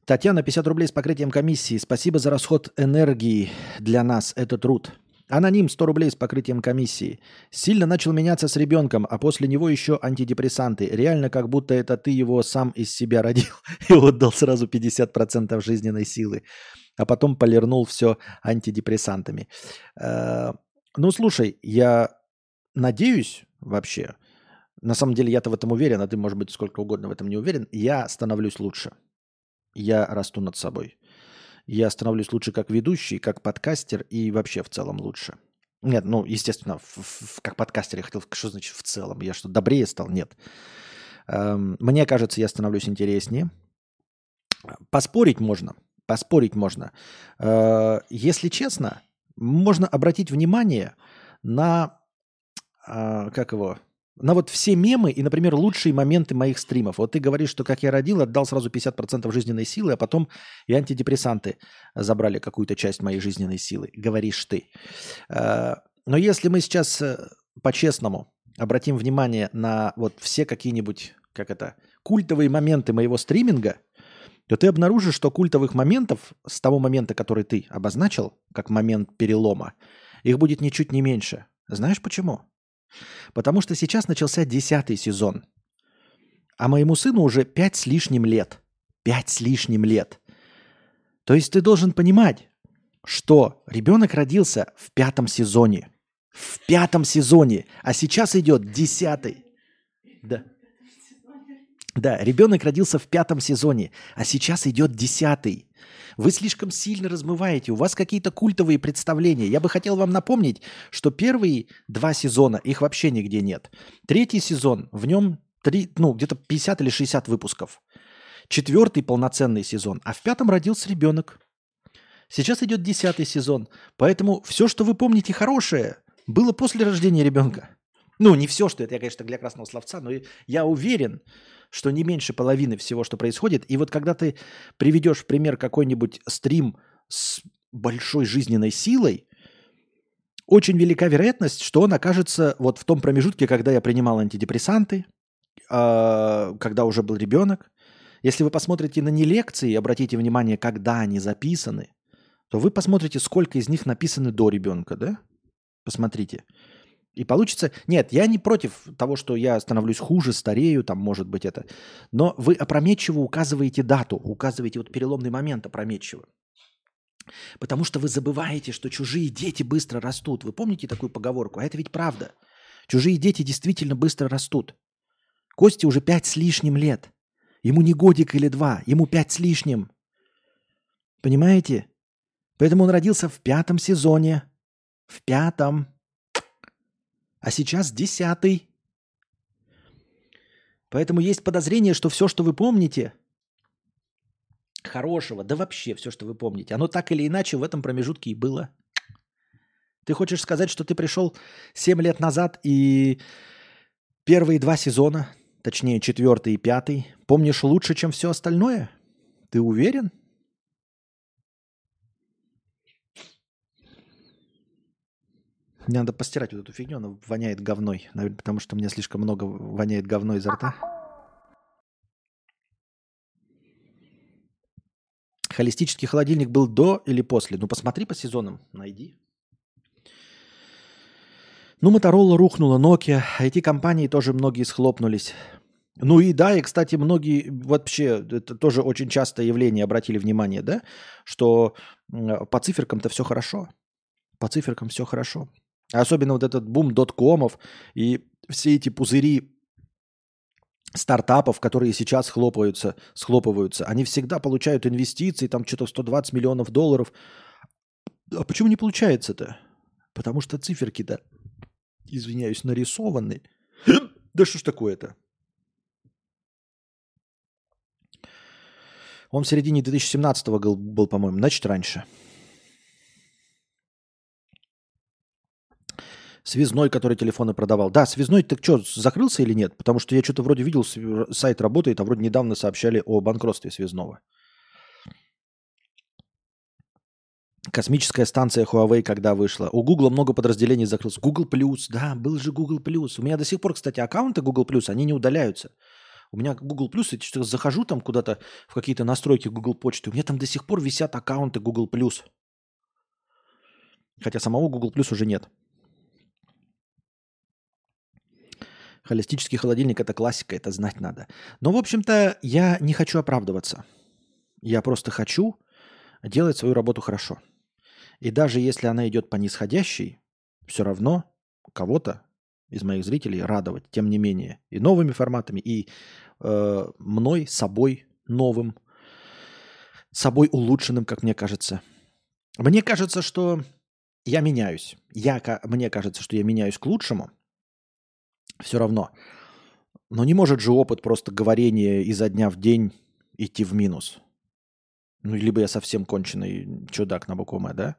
Татьяна, 50 рублей с покрытием комиссии. Спасибо за расход энергии для нас. Это труд. Аноним 100 рублей с покрытием комиссии. Сильно начал меняться с ребенком, а после него еще антидепрессанты. Реально, как будто это ты его сам из себя родил [LAUGHS] и отдал сразу 50% жизненной силы. А потом полирнул все антидепрессантами. Э, ну, слушай, я надеюсь вообще, на самом деле я-то в этом уверен, а ты, может быть, сколько угодно в этом не уверен, я становлюсь лучше. Я расту над собой. Я становлюсь лучше как ведущий, как подкастер и вообще в целом лучше. Нет, ну, естественно, в, в, как подкастер я хотел, что значит в целом? Я что, добрее стал? Нет. Эм, мне кажется, я становлюсь интереснее. Поспорить можно. Поспорить можно. Э, если честно, можно обратить внимание на а, как его, на вот все мемы и, например, лучшие моменты моих стримов. Вот ты говоришь, что как я родил, отдал сразу 50% жизненной силы, а потом и антидепрессанты забрали какую-то часть моей жизненной силы. Говоришь ты. А, но если мы сейчас э, по-честному обратим внимание на вот все какие-нибудь, как это, культовые моменты моего стриминга, то ты обнаружишь, что культовых моментов с того момента, который ты обозначил, как момент перелома, их будет ничуть не меньше. Знаешь почему? Потому что сейчас начался десятый сезон. А моему сыну уже пять с лишним лет. Пять с лишним лет. То есть ты должен понимать, что ребенок родился в пятом сезоне. В пятом сезоне. А сейчас идет десятый. Да. Да, ребенок родился в пятом сезоне, а сейчас идет десятый. Вы слишком сильно размываете, у вас какие-то культовые представления. Я бы хотел вам напомнить, что первые два сезона, их вообще нигде нет. Третий сезон, в нем 3, ну, где-то 50 или 60 выпусков. Четвертый полноценный сезон. А в пятом родился ребенок. Сейчас идет десятый сезон. Поэтому все, что вы помните хорошее, было после рождения ребенка. Ну, не все, что это, я, конечно, для красного словца, но я уверен, что не меньше половины всего, что происходит. И вот когда ты приведешь в пример какой-нибудь стрим с большой жизненной силой, очень велика вероятность, что он окажется вот в том промежутке, когда я принимал антидепрессанты, а, когда уже был ребенок. Если вы посмотрите на не лекции и обратите внимание, когда они записаны, то вы посмотрите, сколько из них написаны до ребенка, да? Посмотрите. И получится... Нет, я не против того, что я становлюсь хуже, старею, там может быть это. Но вы опрометчиво указываете дату, указываете вот переломный момент опрометчиво. Потому что вы забываете, что чужие дети быстро растут. Вы помните такую поговорку? А это ведь правда. Чужие дети действительно быстро растут. Косте уже пять с лишним лет. Ему не годик или два, ему пять с лишним. Понимаете? Поэтому он родился в пятом сезоне. В пятом а сейчас десятый. Поэтому есть подозрение, что все, что вы помните, хорошего, да вообще все, что вы помните, оно так или иначе в этом промежутке и было. Ты хочешь сказать, что ты пришел 7 лет назад и первые два сезона, точнее четвертый и пятый, помнишь лучше, чем все остальное? Ты уверен? Мне надо постирать вот эту фигню, она воняет говной. Наверное, потому что меня слишком много воняет говно изо рта. Холистический холодильник был до или после? Ну, посмотри по сезонам, найди. Ну, Моторола рухнула, Nokia, IT-компании тоже многие схлопнулись. Ну и да, и, кстати, многие вообще, это тоже очень частое явление, обратили внимание, да, что по циферкам-то все хорошо. По циферкам все хорошо. Особенно вот этот бум доткомов и все эти пузыри стартапов, которые сейчас хлопаются, схлопываются, они всегда получают инвестиции, там что-то 120 миллионов долларов. А почему не получается-то? Потому что циферки-то, извиняюсь, нарисованы. [CLEARS THROAT] Да что ж такое-то? Он в середине 2017 был, был по-моему, значит, раньше. Связной, который телефоны продавал. Да, связной, так что, закрылся или нет? Потому что я что-то вроде видел, сайт работает, а вроде недавно сообщали о банкротстве связного. Космическая станция Huawei когда вышла. У Google много подразделений закрылось. Google Plus, да, был же Google Plus. У меня до сих пор, кстати, аккаунты Google Plus, они не удаляются. У меня Google Plus, я что захожу там куда-то в какие-то настройки Google почты, у меня там до сих пор висят аккаунты Google Plus. Хотя самого Google Plus уже нет. Холистический холодильник – это классика, это знать надо. Но, в общем-то, я не хочу оправдываться. Я просто хочу делать свою работу хорошо. И даже если она идет по нисходящей, все равно кого-то из моих зрителей радовать, тем не менее, и новыми форматами, и э, мной, собой новым, собой улучшенным, как мне кажется. Мне кажется, что я меняюсь. Я, мне кажется, что я меняюсь к лучшему – все равно. Но не может же опыт просто говорения изо дня в день идти в минус. Ну, либо я совсем конченый чудак на букву «М», да?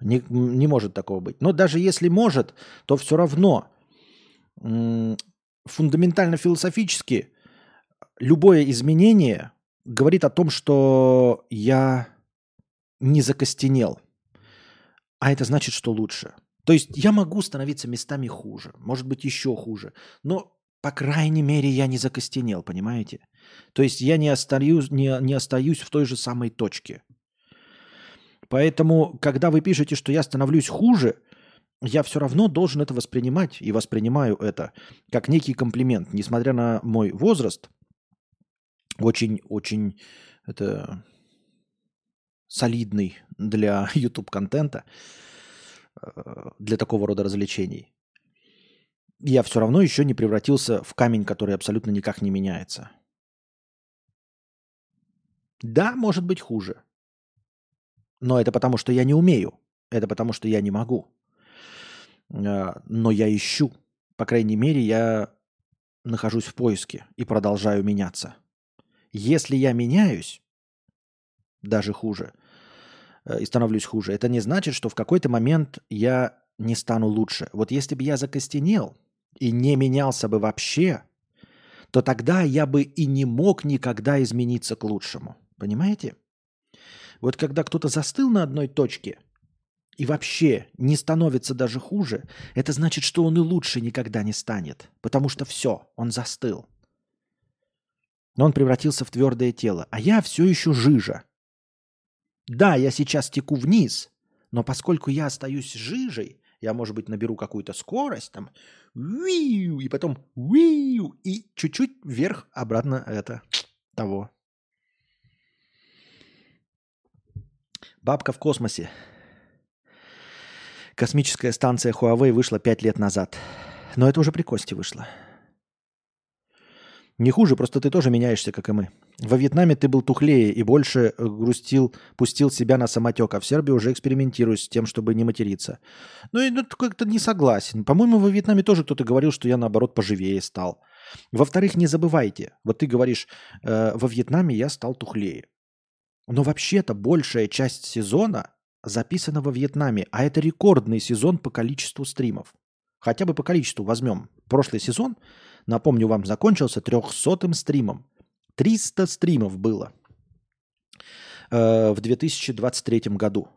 Не, не может такого быть. Но даже если может, то все равно фундаментально философически любое изменение говорит о том, что я не закостенел. А это значит, что лучше. То есть я могу становиться местами хуже, может быть еще хуже, но по крайней мере я не закостенел, понимаете? То есть я не остаюсь, не, не остаюсь в той же самой точке. Поэтому, когда вы пишете, что я становлюсь хуже, я все равно должен это воспринимать и воспринимаю это как некий комплимент, несмотря на мой возраст, очень-очень это солидный для [LAUGHS] YouTube контента. Э, для такого рода развлечений, я все равно еще не превратился в камень, который абсолютно никак не меняется. Да, может быть хуже. Но это потому, что я не умею. Это потому, что я не могу. Э, но я ищу. По крайней мере, я нахожусь в поиске и продолжаю меняться. Если я меняюсь, даже хуже, и становлюсь хуже, это не значит, что в какой-то момент я не стану лучше. Вот если бы я закостенел и не менялся бы вообще, то тогда я бы и не мог никогда измениться к лучшему. Понимаете? Вот когда кто-то застыл на одной точке и вообще не становится даже хуже, это значит, что он и лучше никогда не станет. Потому что все, он застыл. Но он превратился в твердое тело. А я все еще жижа. Да, я сейчас теку вниз, но поскольку я остаюсь жижей, я, может быть, наберу какую-то скорость, там, и потом и чуть-чуть вверх, обратно это того. Бабка в космосе. Космическая станция Huawei вышла пять лет назад. Но это уже при Косте вышло. Не хуже, просто ты тоже меняешься, как и мы. Во Вьетнаме ты был тухлее и больше э, грустил, пустил себя на самотек, а в Сербии уже экспериментируешь с тем, чтобы не материться. Ну, и ну, как-то не согласен. По-моему, во Вьетнаме тоже кто-то говорил, что я, наоборот, поживее стал. Во-вторых, не забывайте, вот ты говоришь, э, во Вьетнаме я стал тухлее. Но вообще-то большая часть сезона записана во Вьетнаме, а это рекордный сезон по количеству стримов. Хотя бы по количеству возьмем. Прошлый сезон, напомню вам, закончился 300 стримом. 300 стримов было э, в 2023 году.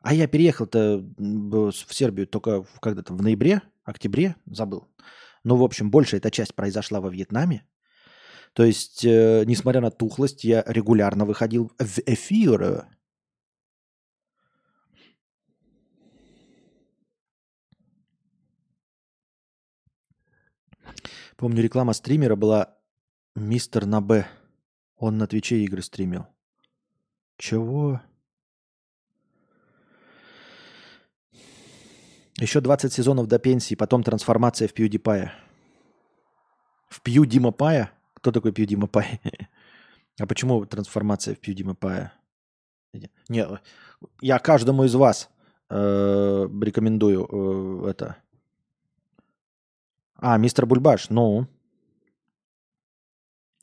А я переехал-то в Сербию только когда-то в ноябре, октябре, забыл. Ну, в общем, большая эта часть произошла во Вьетнаме. То есть, э, несмотря на тухлость, я регулярно выходил в эфир. Помню, реклама стримера была Мистер на Б. Он на Твиче игры стримил. Чего? Еще 20 сезонов до пенсии, потом трансформация в PewDiePie. В Пью Дима Пая? Кто такой Пью Дима Пай? А почему трансформация в Пью Дима Пая? Не, я каждому из вас э, рекомендую э, это. А, мистер Бульбаш, ну.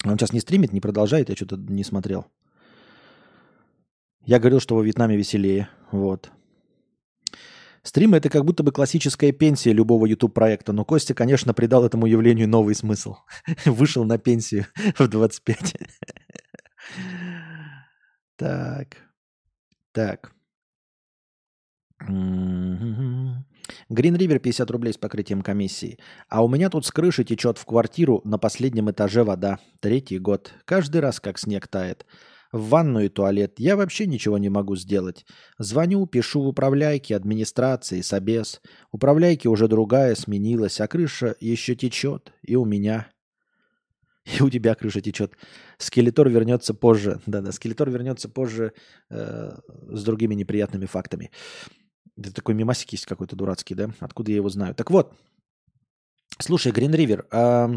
Он сейчас не стримит, не продолжает, я что-то не смотрел. Я говорил, что во Вьетнаме веселее. Вот. Стримы это как будто бы классическая пенсия любого YouTube проекта, но Костя, конечно, придал этому явлению новый смысл. [LAUGHS] Вышел на пенсию [LAUGHS] в 25. Так. Так. Green River 50 рублей с покрытием комиссии. А у меня тут с крыши течет в квартиру на последнем этаже вода. Третий год. Каждый раз как снег тает. В ванную и туалет я вообще ничего не могу сделать. Звоню, пишу в управляйке, администрации, собес. Управляйки уже другая сменилась, а крыша еще течет. И у меня. И у тебя крыша течет. Скелетор вернется позже. Да-да, скелетор вернется позже э, с другими неприятными фактами. Это такой мимасик есть какой-то дурацкий, да? Откуда я его знаю? Так вот, слушай, Green River, а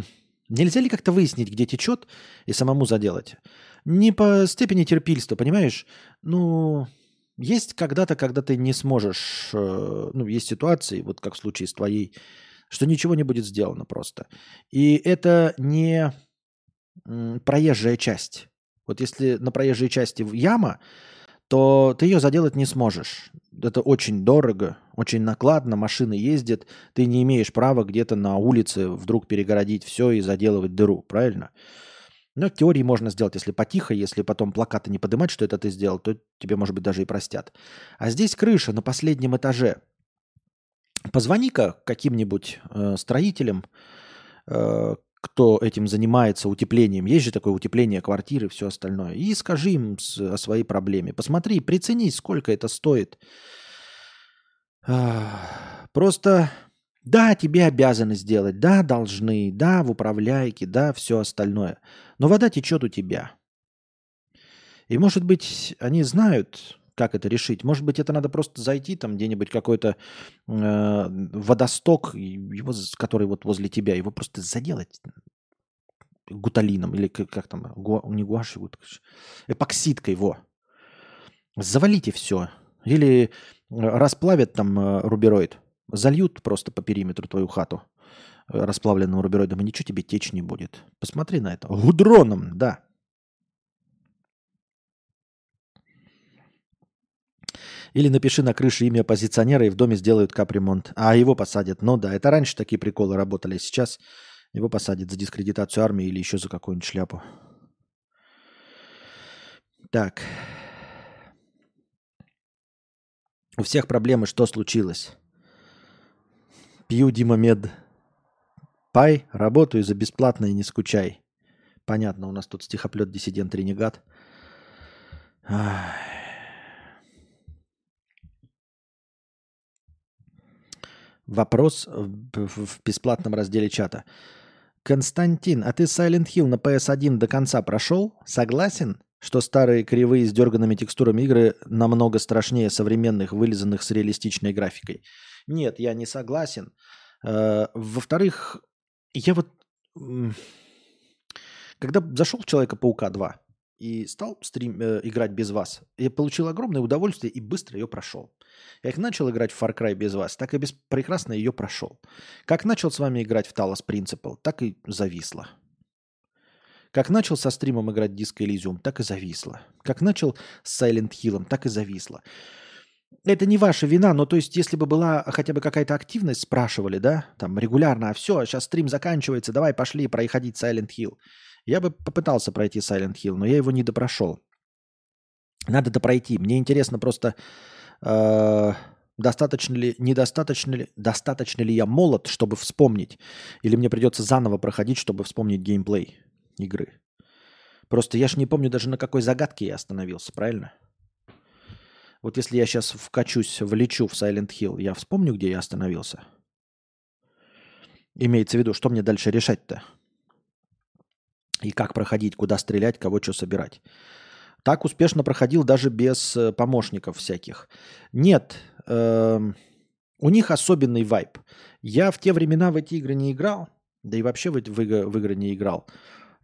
нельзя ли как-то выяснить, где течет, и самому заделать? Не по степени терпильства, понимаешь? Ну, есть когда-то, когда ты не сможешь, э, ну, есть ситуации, вот как в случае с твоей, что ничего не будет сделано просто. И это не проезжая часть. Вот если на проезжей части яма, то ты ее заделать не сможешь. Это очень дорого, очень накладно, машины ездят, ты не имеешь права где-то на улице вдруг перегородить все и заделывать дыру, правильно? Но в теории можно сделать, если потихо, если потом плакаты не поднимать, что это ты сделал, то тебе, может быть, даже и простят. А здесь крыша на последнем этаже. Позвони-ка каким-нибудь э, строителям, э, кто этим занимается утеплением, есть же такое утепление квартиры все остальное, и скажи им о своей проблеме. Посмотри, приценись, сколько это стоит. Просто, да, тебе обязаны сделать, да, должны, да, в управляйке, да, все остальное. Но вода течет у тебя. И, может быть, они знают, как это решить. Может быть, это надо просто зайти там где-нибудь какой-то э, водосток, его, который вот возле тебя, его просто заделать гуталином или как, как там, гу, не гуаши, эпоксидкой, его. Завалите все. Или расплавят там э, рубероид, зальют просто по периметру твою хату расплавленным рубероидом, и ничего тебе течь не будет. Посмотри на это. Гудроном, да. Или напиши на крыше имя оппозиционера, и в доме сделают капремонт. А его посадят. Ну да, это раньше такие приколы работали. Сейчас его посадят за дискредитацию армии или еще за какую-нибудь шляпу. Так. У всех проблемы, что случилось? Пью Дима Мед. Пай, работаю за бесплатно и не скучай. Понятно, у нас тут стихоплет диссидент Ренегат. Вопрос в бесплатном разделе чата. Константин, а ты Silent Hill на PS1 до конца прошел? Согласен, что старые кривые с дерганными текстурами игры намного страшнее современных, вылизанных с реалистичной графикой? Нет, я не согласен. Э, во-вторых, я вот... Когда зашел в Человека-паука 2 и стал стрим, э, играть без вас, я получил огромное удовольствие и быстро ее прошел. Как начал играть в Far Cry без вас, так и без прекрасно ее прошел. Как начал с вами играть в Talos Principle, так и зависло. Как начал со стримом играть Disco Elysium, так и зависло. Как начал с Silent Hill, так и зависло. Это не ваша вина, но то есть, если бы была хотя бы какая-то активность, спрашивали, да, там регулярно, а все, сейчас стрим заканчивается, давай пошли проходить Silent Hill. Я бы попытался пройти Silent Hill, но я его не допрошел. Надо допройти. Мне интересно просто, Э, достаточно ли, недостаточно ли, достаточно ли я молод, чтобы вспомнить, или мне придется заново проходить, чтобы вспомнить геймплей игры. Просто я же не помню даже на какой загадке я остановился, правильно? Вот если я сейчас вкачусь, влечу в Silent Hill, я вспомню, где я остановился? Имеется в виду, что мне дальше решать-то? И как проходить, куда стрелять, кого что собирать. Так успешно проходил даже без э, помощников всяких. Нет, э, у них особенный вайб. Я в те времена в эти игры не играл, да и вообще в, в, в игры не играл.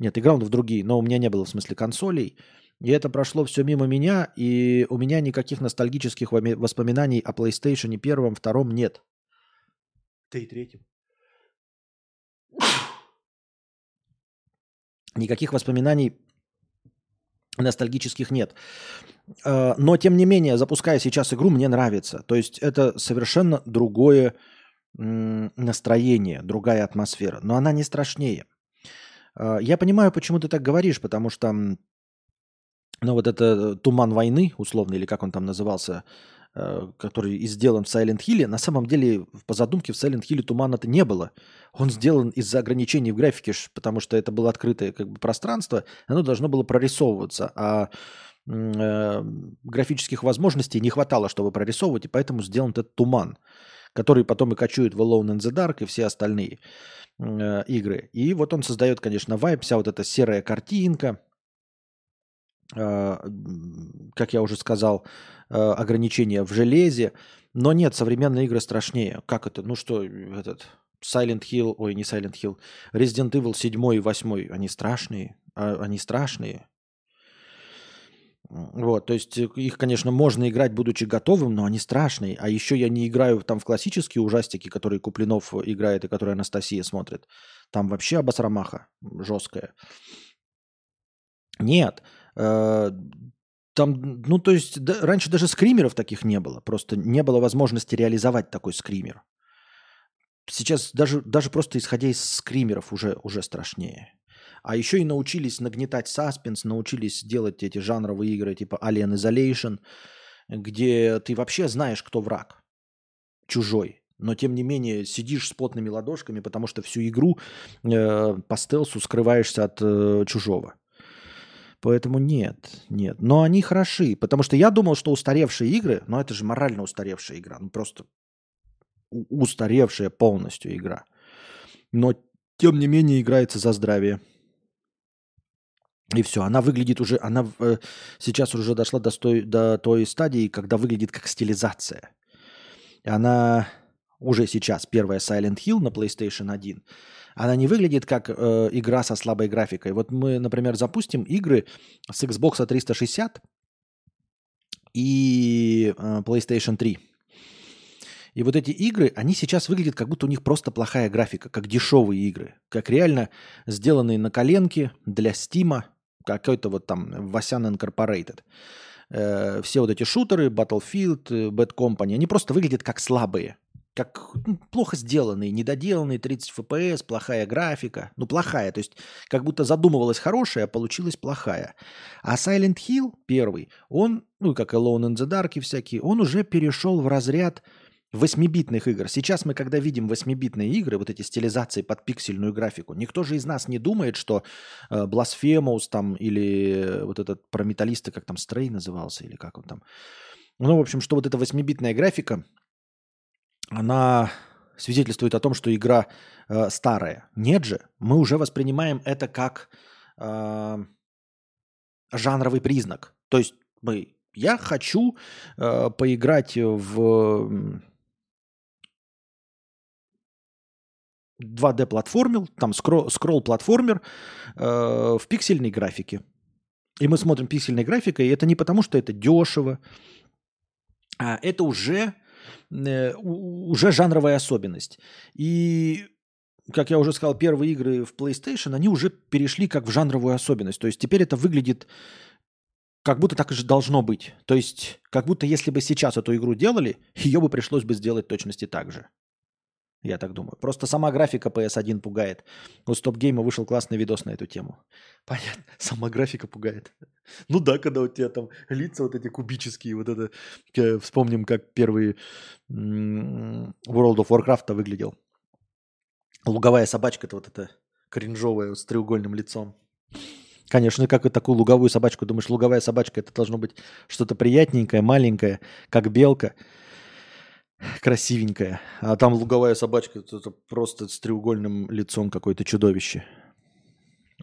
Нет, играл в другие, но у меня не было в смысле консолей. И это прошло все мимо меня, и у меня никаких ностальгических воспоминаний о PlayStation первом, втором нет. Да и третьем. Никаких воспоминаний ностальгических нет. Э, но, тем не менее, запуская сейчас игру, мне нравится. То есть это совершенно другое настроение, другая атмосфера. Но она не страшнее. Э, я понимаю, почему ты так говоришь, потому что ну, вот это туман войны, условно, или как он там назывался, Э, который сделан в Silent Hill, на самом деле по задумке в Silent Hill тумана-то не было. Он сделан из-за ограничений в графике, потому что это было открытое как бы, пространство, оно должно было прорисовываться, а э, графических возможностей не хватало, чтобы прорисовывать, и поэтому сделан этот туман, который потом и кочует в Alone in the Dark и все остальные э, игры. И вот он создает, конечно, вайп, вся вот эта серая картинка, как я уже сказал, Э, ограничения в железе. Но нет, современные игры страшнее. Как это? Ну что, этот Silent Hill, ой, не Silent Hill, Resident Evil 7 и 8, они страшные. А, они страшные. Вот, то есть э, их, конечно, можно играть, будучи готовым, но они страшные. А еще я не играю там в классические ужастики, которые Куплинов играет и которые Анастасия смотрит. Там вообще обосрамаха жесткая. Нет, э, там, ну, то есть, да, раньше даже скримеров таких не было. Просто не было возможности реализовать такой скример. Сейчас даже, даже просто исходя из скримеров уже, уже страшнее. А еще и научились нагнетать саспенс, научились делать эти жанровые игры типа Alien Isolation, где ты вообще знаешь, кто враг. Чужой. Но тем не менее сидишь с потными ладошками, потому что всю игру э, по стелсу скрываешься от э, чужого. Поэтому нет, нет. Но они хороши, потому что я думал, что устаревшие игры, но это же морально устаревшая игра, ну просто устаревшая полностью игра. Но тем не менее играется за здравие. И все, она выглядит уже, она э, сейчас уже дошла до, стой, до той стадии, когда выглядит как стилизация. Она уже сейчас первая Silent Hill на PlayStation 1 она не выглядит как э, игра со слабой графикой. Вот мы, например, запустим игры с Xbox 360 и э, PlayStation 3. И вот эти игры, они сейчас выглядят, как будто у них просто плохая графика, как дешевые игры, как реально сделанные на коленке для Стима, какой-то вот там Васян Incorporated. Э, все вот эти шутеры, Battlefield, э, Bad Company, они просто выглядят как слабые как ну, плохо сделанные, недоделанные 30 FPS, плохая графика. Ну, плохая, то есть как будто задумывалась хорошая, а получилась плохая. А Silent Hill первый, он, ну, как Alone in the Dark и всякие, он уже перешел в разряд 8-битных игр. Сейчас мы, когда видим 8-битные игры, вот эти стилизации под пиксельную графику, никто же из нас не думает, что э, Blasphemous там или вот этот про металлиста, как там, Стрей назывался, или как он там. Ну, в общем, что вот эта 8-битная графика, она свидетельствует о том, что игра э, старая. Нет же, мы уже воспринимаем это как э, жанровый признак. То есть мы, я хочу э, поиграть в 2D-платформер, там скролл-платформер э, в пиксельной графике. И мы смотрим пиксельной графикой, и это не потому, что это дешево, а это уже уже жанровая особенность. И как я уже сказал, первые игры в PlayStation, они уже перешли как в жанровую особенность. То есть теперь это выглядит как будто так и же должно быть. То есть как будто если бы сейчас эту игру делали, [LAUGHS] ее бы пришлось бы сделать точности так же. Я так думаю. Просто сама графика PS1 пугает. У Стоп Гейма вышел классный видос на эту тему. [LAUGHS] Понятно. Сама графика пугает. Ну да, когда у тебя там лица вот эти кубические, вот это... Вспомним, как первый World of Warcraft выглядел. Луговая собачка-то вот эта кринжовая с треугольным лицом. Конечно, как и такую луговую собачку. Думаешь, луговая собачка это должно быть что-то приятненькое, маленькое, как белка красивенькая. А там луговая собачка, это просто с треугольным лицом какое-то чудовище.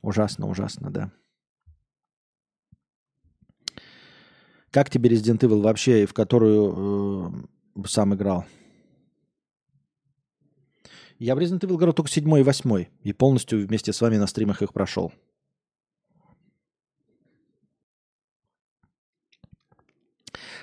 Ужасно, ужасно, да. Как тебе Resident Evil вообще, в которую э, сам играл? Я в Resident Evil играл только седьмой и восьмой. И полностью вместе с вами на стримах их прошел.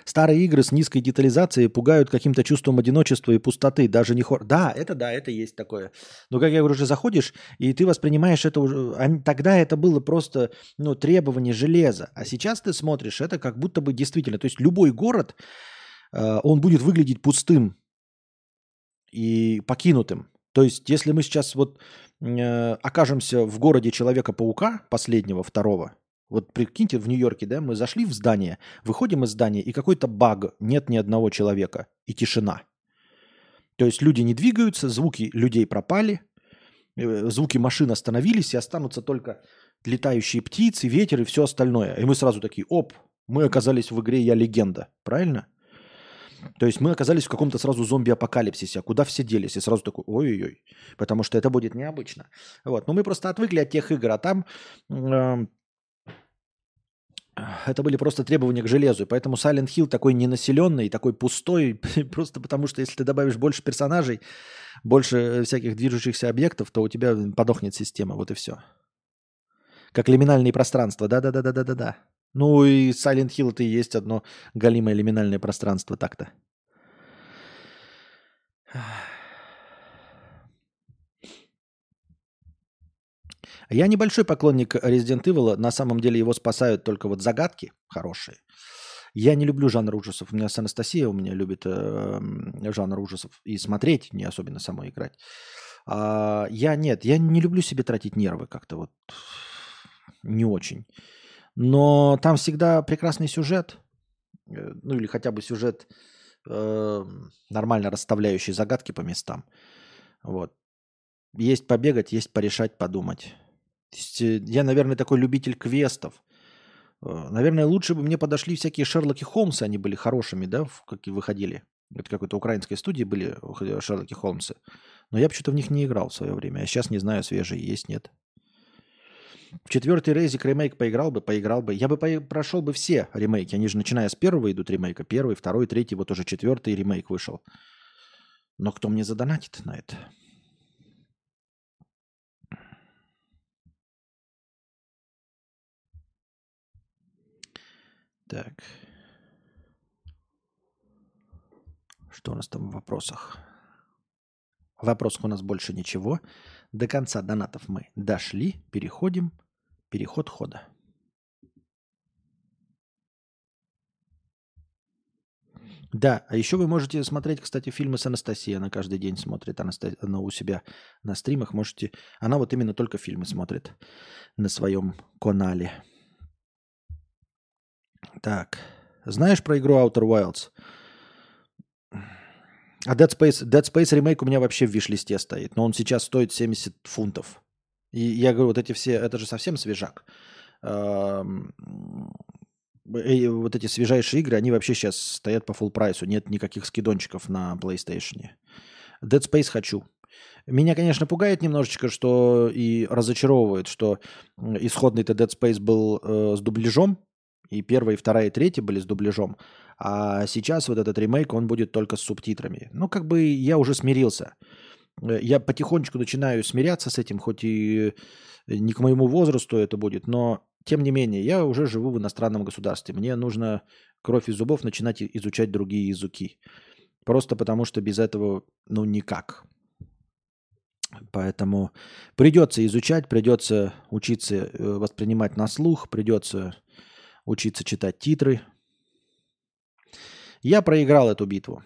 Старые игры с низкой детализацией пугают каким-то чувством одиночества и пустоты, даже не хор... Да, это да, это есть такое. Но как я говорю, уже заходишь, и ты воспринимаешь это уже... Тогда это было просто ну, требование железа. А сейчас ты смотришь, это как будто бы действительно... То есть любой город, э, он будет выглядеть пустым и покинутым. То есть если мы сейчас вот э, окажемся в городе Человека-паука, последнего, второго, вот прикиньте, в Нью-Йорке, да, мы зашли в здание, выходим из здания, и какой-то баг, нет ни одного человека, и тишина. То есть люди не двигаются, звуки людей пропали, э, звуки машин остановились, и останутся только летающие птицы, ветер и все остальное. И мы сразу такие, оп, мы оказались в игре «Я легенда». Правильно? То есть мы оказались в каком-то сразу зомби-апокалипсисе. А куда все делись? И сразу такой, ой-ой-ой. Потому что это будет необычно. Вот. Но мы просто отвыкли от тех игр. А там э, это были просто требования к железу. И поэтому Silent Hill такой ненаселенный, такой пустой, [LAUGHS] просто потому что если ты добавишь больше персонажей, больше всяких движущихся объектов, то у тебя подохнет система. Вот и все. Как лиминальные пространства. Да-да-да-да-да-да. Ну и Silent Hill это и есть одно галимое лиминальное пространство так-то. Я небольшой поклонник Resident Evil. На самом деле его спасают только вот загадки хорошие. Я не люблю жанр ужасов. У меня с Анастасией у меня любит э, жанр ужасов. И смотреть, не особенно самой играть. А, я нет, я не люблю себе тратить нервы как-то вот. Не очень. Но там всегда прекрасный сюжет. Э, ну или хотя бы сюжет, э, нормально расставляющий загадки по местам. Вот. Есть побегать, есть порешать, подумать. Э, я, наверное, такой любитель квестов. Э, наверное, лучше бы мне подошли всякие Шерлоки Холмсы, они были хорошими, да, как и выходили. Это какой-то украинской студии были Шерлоки Холмсы. Но я почему-то в них не играл в свое время. А сейчас не знаю, свежие есть, нет. В четвертый Рейзик ремейк поиграл бы, поиграл бы. Я бы по- прошел бы все ремейки. Они же начиная с первого идут ремейка. Первый, второй, третий, вот уже четвертый ремейк вышел. Но кто мне задонатит на это? Так. Что у нас там в вопросах? В вопросах у нас больше ничего. До конца донатов мы дошли. Переходим. Переход хода. Да, а еще вы можете смотреть, кстати, фильмы с Анастасией. Она каждый день смотрит Анаста... она у себя на стримах. Можете... Она вот именно только фильмы смотрит на своем канале. Так. Знаешь про игру Outer Wilds? А Dead Space, Dead Space ремейк у меня вообще в виш-листе стоит. Но он сейчас стоит 70 фунтов. И я говорю, вот эти все, это же совсем свежак вот эти свежайшие игры, они вообще сейчас стоят по full прайсу. Нет никаких скидончиков на PlayStation. Dead Space хочу. Меня, конечно, пугает немножечко, что и разочаровывает, что исходный-то Dead Space был э, с дубляжом, и первая, и вторая, и третья были с дубляжом, а сейчас вот этот ремейк, он будет только с субтитрами. Ну, как бы я уже смирился. Э, я потихонечку начинаю смиряться с этим, хоть и не к моему возрасту это будет, но тем не менее, я уже живу в иностранном государстве. Мне нужно кровь из зубов начинать изучать другие языки. Просто потому, что без этого, ну, никак. Поэтому придется изучать, придется учиться э, воспринимать на слух, придется учиться читать титры. Я проиграл эту битву.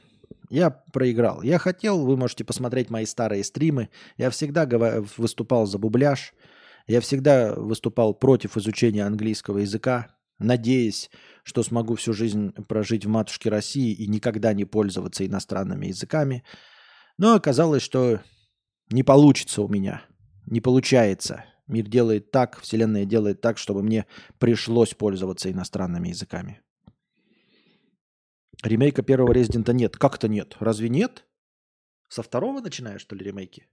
Я проиграл. Я хотел, вы можете посмотреть мои старые стримы. Я всегда выступал за бубляж. Я всегда выступал против изучения английского языка, надеясь, что смогу всю жизнь прожить в матушке России и никогда не пользоваться иностранными языками. Но оказалось, что не получится у меня. Не получается. Мир делает так, Вселенная делает так, чтобы мне пришлось пользоваться иностранными языками. Ремейка первого Резидента нет. Как-то нет. Разве нет? Со второго начинаешь, что ли, ремейки?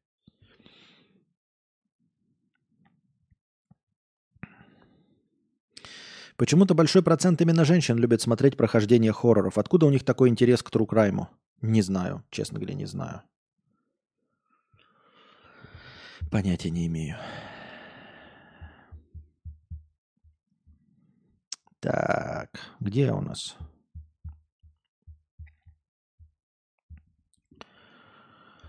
Почему-то большой процент именно женщин любит смотреть прохождение хорроров. Откуда у них такой интерес к Crime? Не знаю, честно говоря, не знаю. Понятия не имею. Так, где у нас?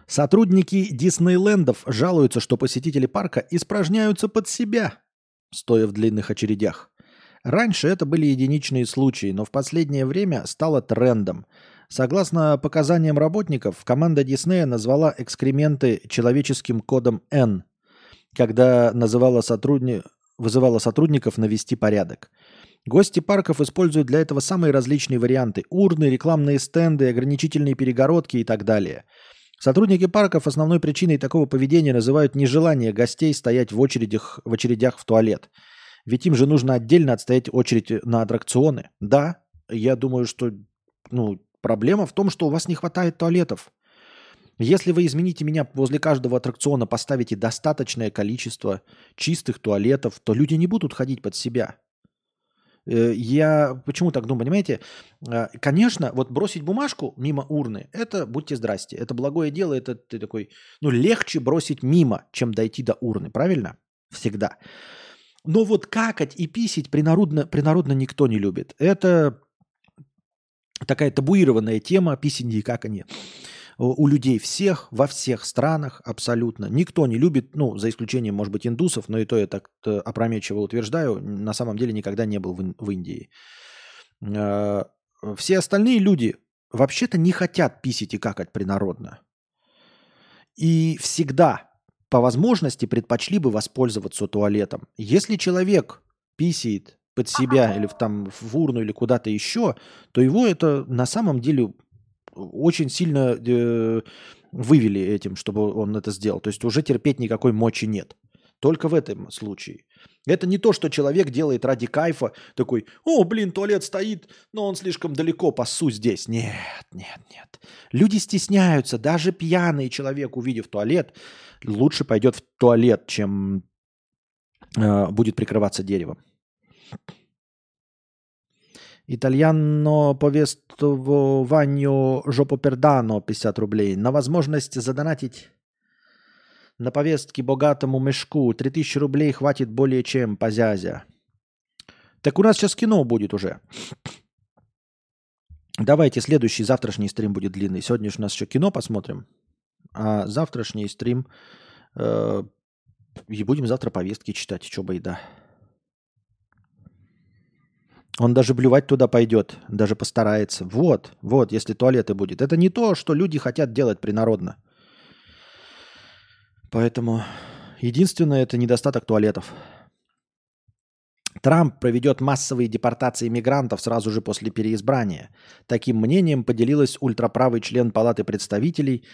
Сотрудники Диснейлендов жалуются, что посетители парка испражняются под себя, стоя в длинных очередях. Раньше это были единичные случаи, но в последнее время стало трендом. Согласно показаниям работников, команда Диснея назвала экскременты человеческим кодом N, когда называла сотрудни... вызывала сотрудников навести порядок. Гости парков используют для этого самые различные варианты – урны, рекламные стенды, ограничительные перегородки и так далее. Сотрудники парков основной причиной такого поведения называют нежелание гостей стоять в очередях в, очередях в туалет – ведь им же нужно отдельно отстоять очередь на аттракционы. Да, я думаю, что ну, проблема в том, что у вас не хватает туалетов. Если вы измените меня возле каждого аттракциона, поставите достаточное количество чистых туалетов, то люди не будут ходить под себя. Э, я почему так думаю, понимаете? Э, конечно, вот бросить бумажку мимо урны, это будьте здрасте, это благое дело, это ты такой, ну легче бросить мимо, чем дойти до урны, правильно? Всегда. Но вот какать и писить принародно, принародно никто не любит. Это такая табуированная тема, писанье и каканье. У людей всех, во всех странах абсолютно. Никто не любит, ну, за исключением, может быть, индусов, но и то я так опрометчиво утверждаю, на самом деле никогда не был в, в Индии. Э, все остальные люди вообще-то не хотят писить и какать принародно. И всегда по возможности предпочли бы воспользоваться туалетом. Если человек писает под себя или в, там в урну или куда-то еще, то его это на самом деле очень сильно э, вывели этим, чтобы он это сделал. То есть уже терпеть никакой мочи нет. Только в этом случае. Это не то, что человек делает ради кайфа, такой, о, блин, туалет стоит, но он слишком далеко, пасу здесь. Нет, нет, нет. Люди стесняются, даже пьяный человек, увидев туалет, лучше пойдет в туалет, чем э, будет прикрываться деревом. Итальяно повествованию жопопердано 50 рублей. На возможность задонатить на повестке богатому мешку 3000 рублей хватит более чем по зязя. Так у нас сейчас кино будет уже. Давайте следующий, завтрашний стрим будет длинный. Сегодня же у нас еще кино посмотрим. А завтрашний стрим... Э, и будем завтра повестки читать, что бы и да. Он даже блювать туда пойдет, даже постарается. Вот, вот, если туалеты будет. Это не то, что люди хотят делать принародно. Поэтому единственное это недостаток туалетов. Трамп проведет массовые депортации мигрантов сразу же после переизбрания. Таким мнением поделилась ультраправый член Палаты представителей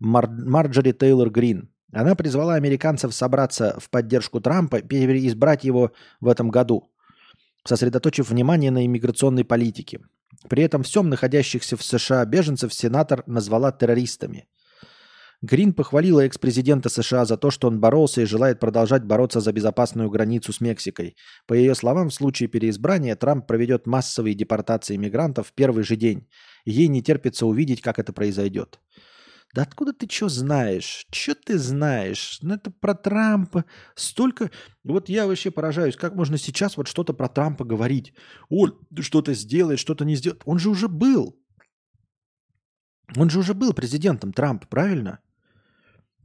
Мар- Марджори Тейлор Грин. Она призвала американцев собраться в поддержку Трампа переизбрать его в этом году, сосредоточив внимание на иммиграционной политике. При этом всем находящихся в США беженцев сенатор назвала террористами. Грин похвалила экс-президента США за то, что он боролся и желает продолжать бороться за безопасную границу с Мексикой. По ее словам, в случае переизбрания Трамп проведет массовые депортации мигрантов в первый же день. Ей не терпится увидеть, как это произойдет. Да откуда ты что знаешь? Что ты знаешь? Ну это про Трампа. Столько... Вот я вообще поражаюсь, как можно сейчас вот что-то про Трампа говорить. Он что-то сделает, что-то не сделает. Он же уже был. Он же уже был президентом Трампа, правильно?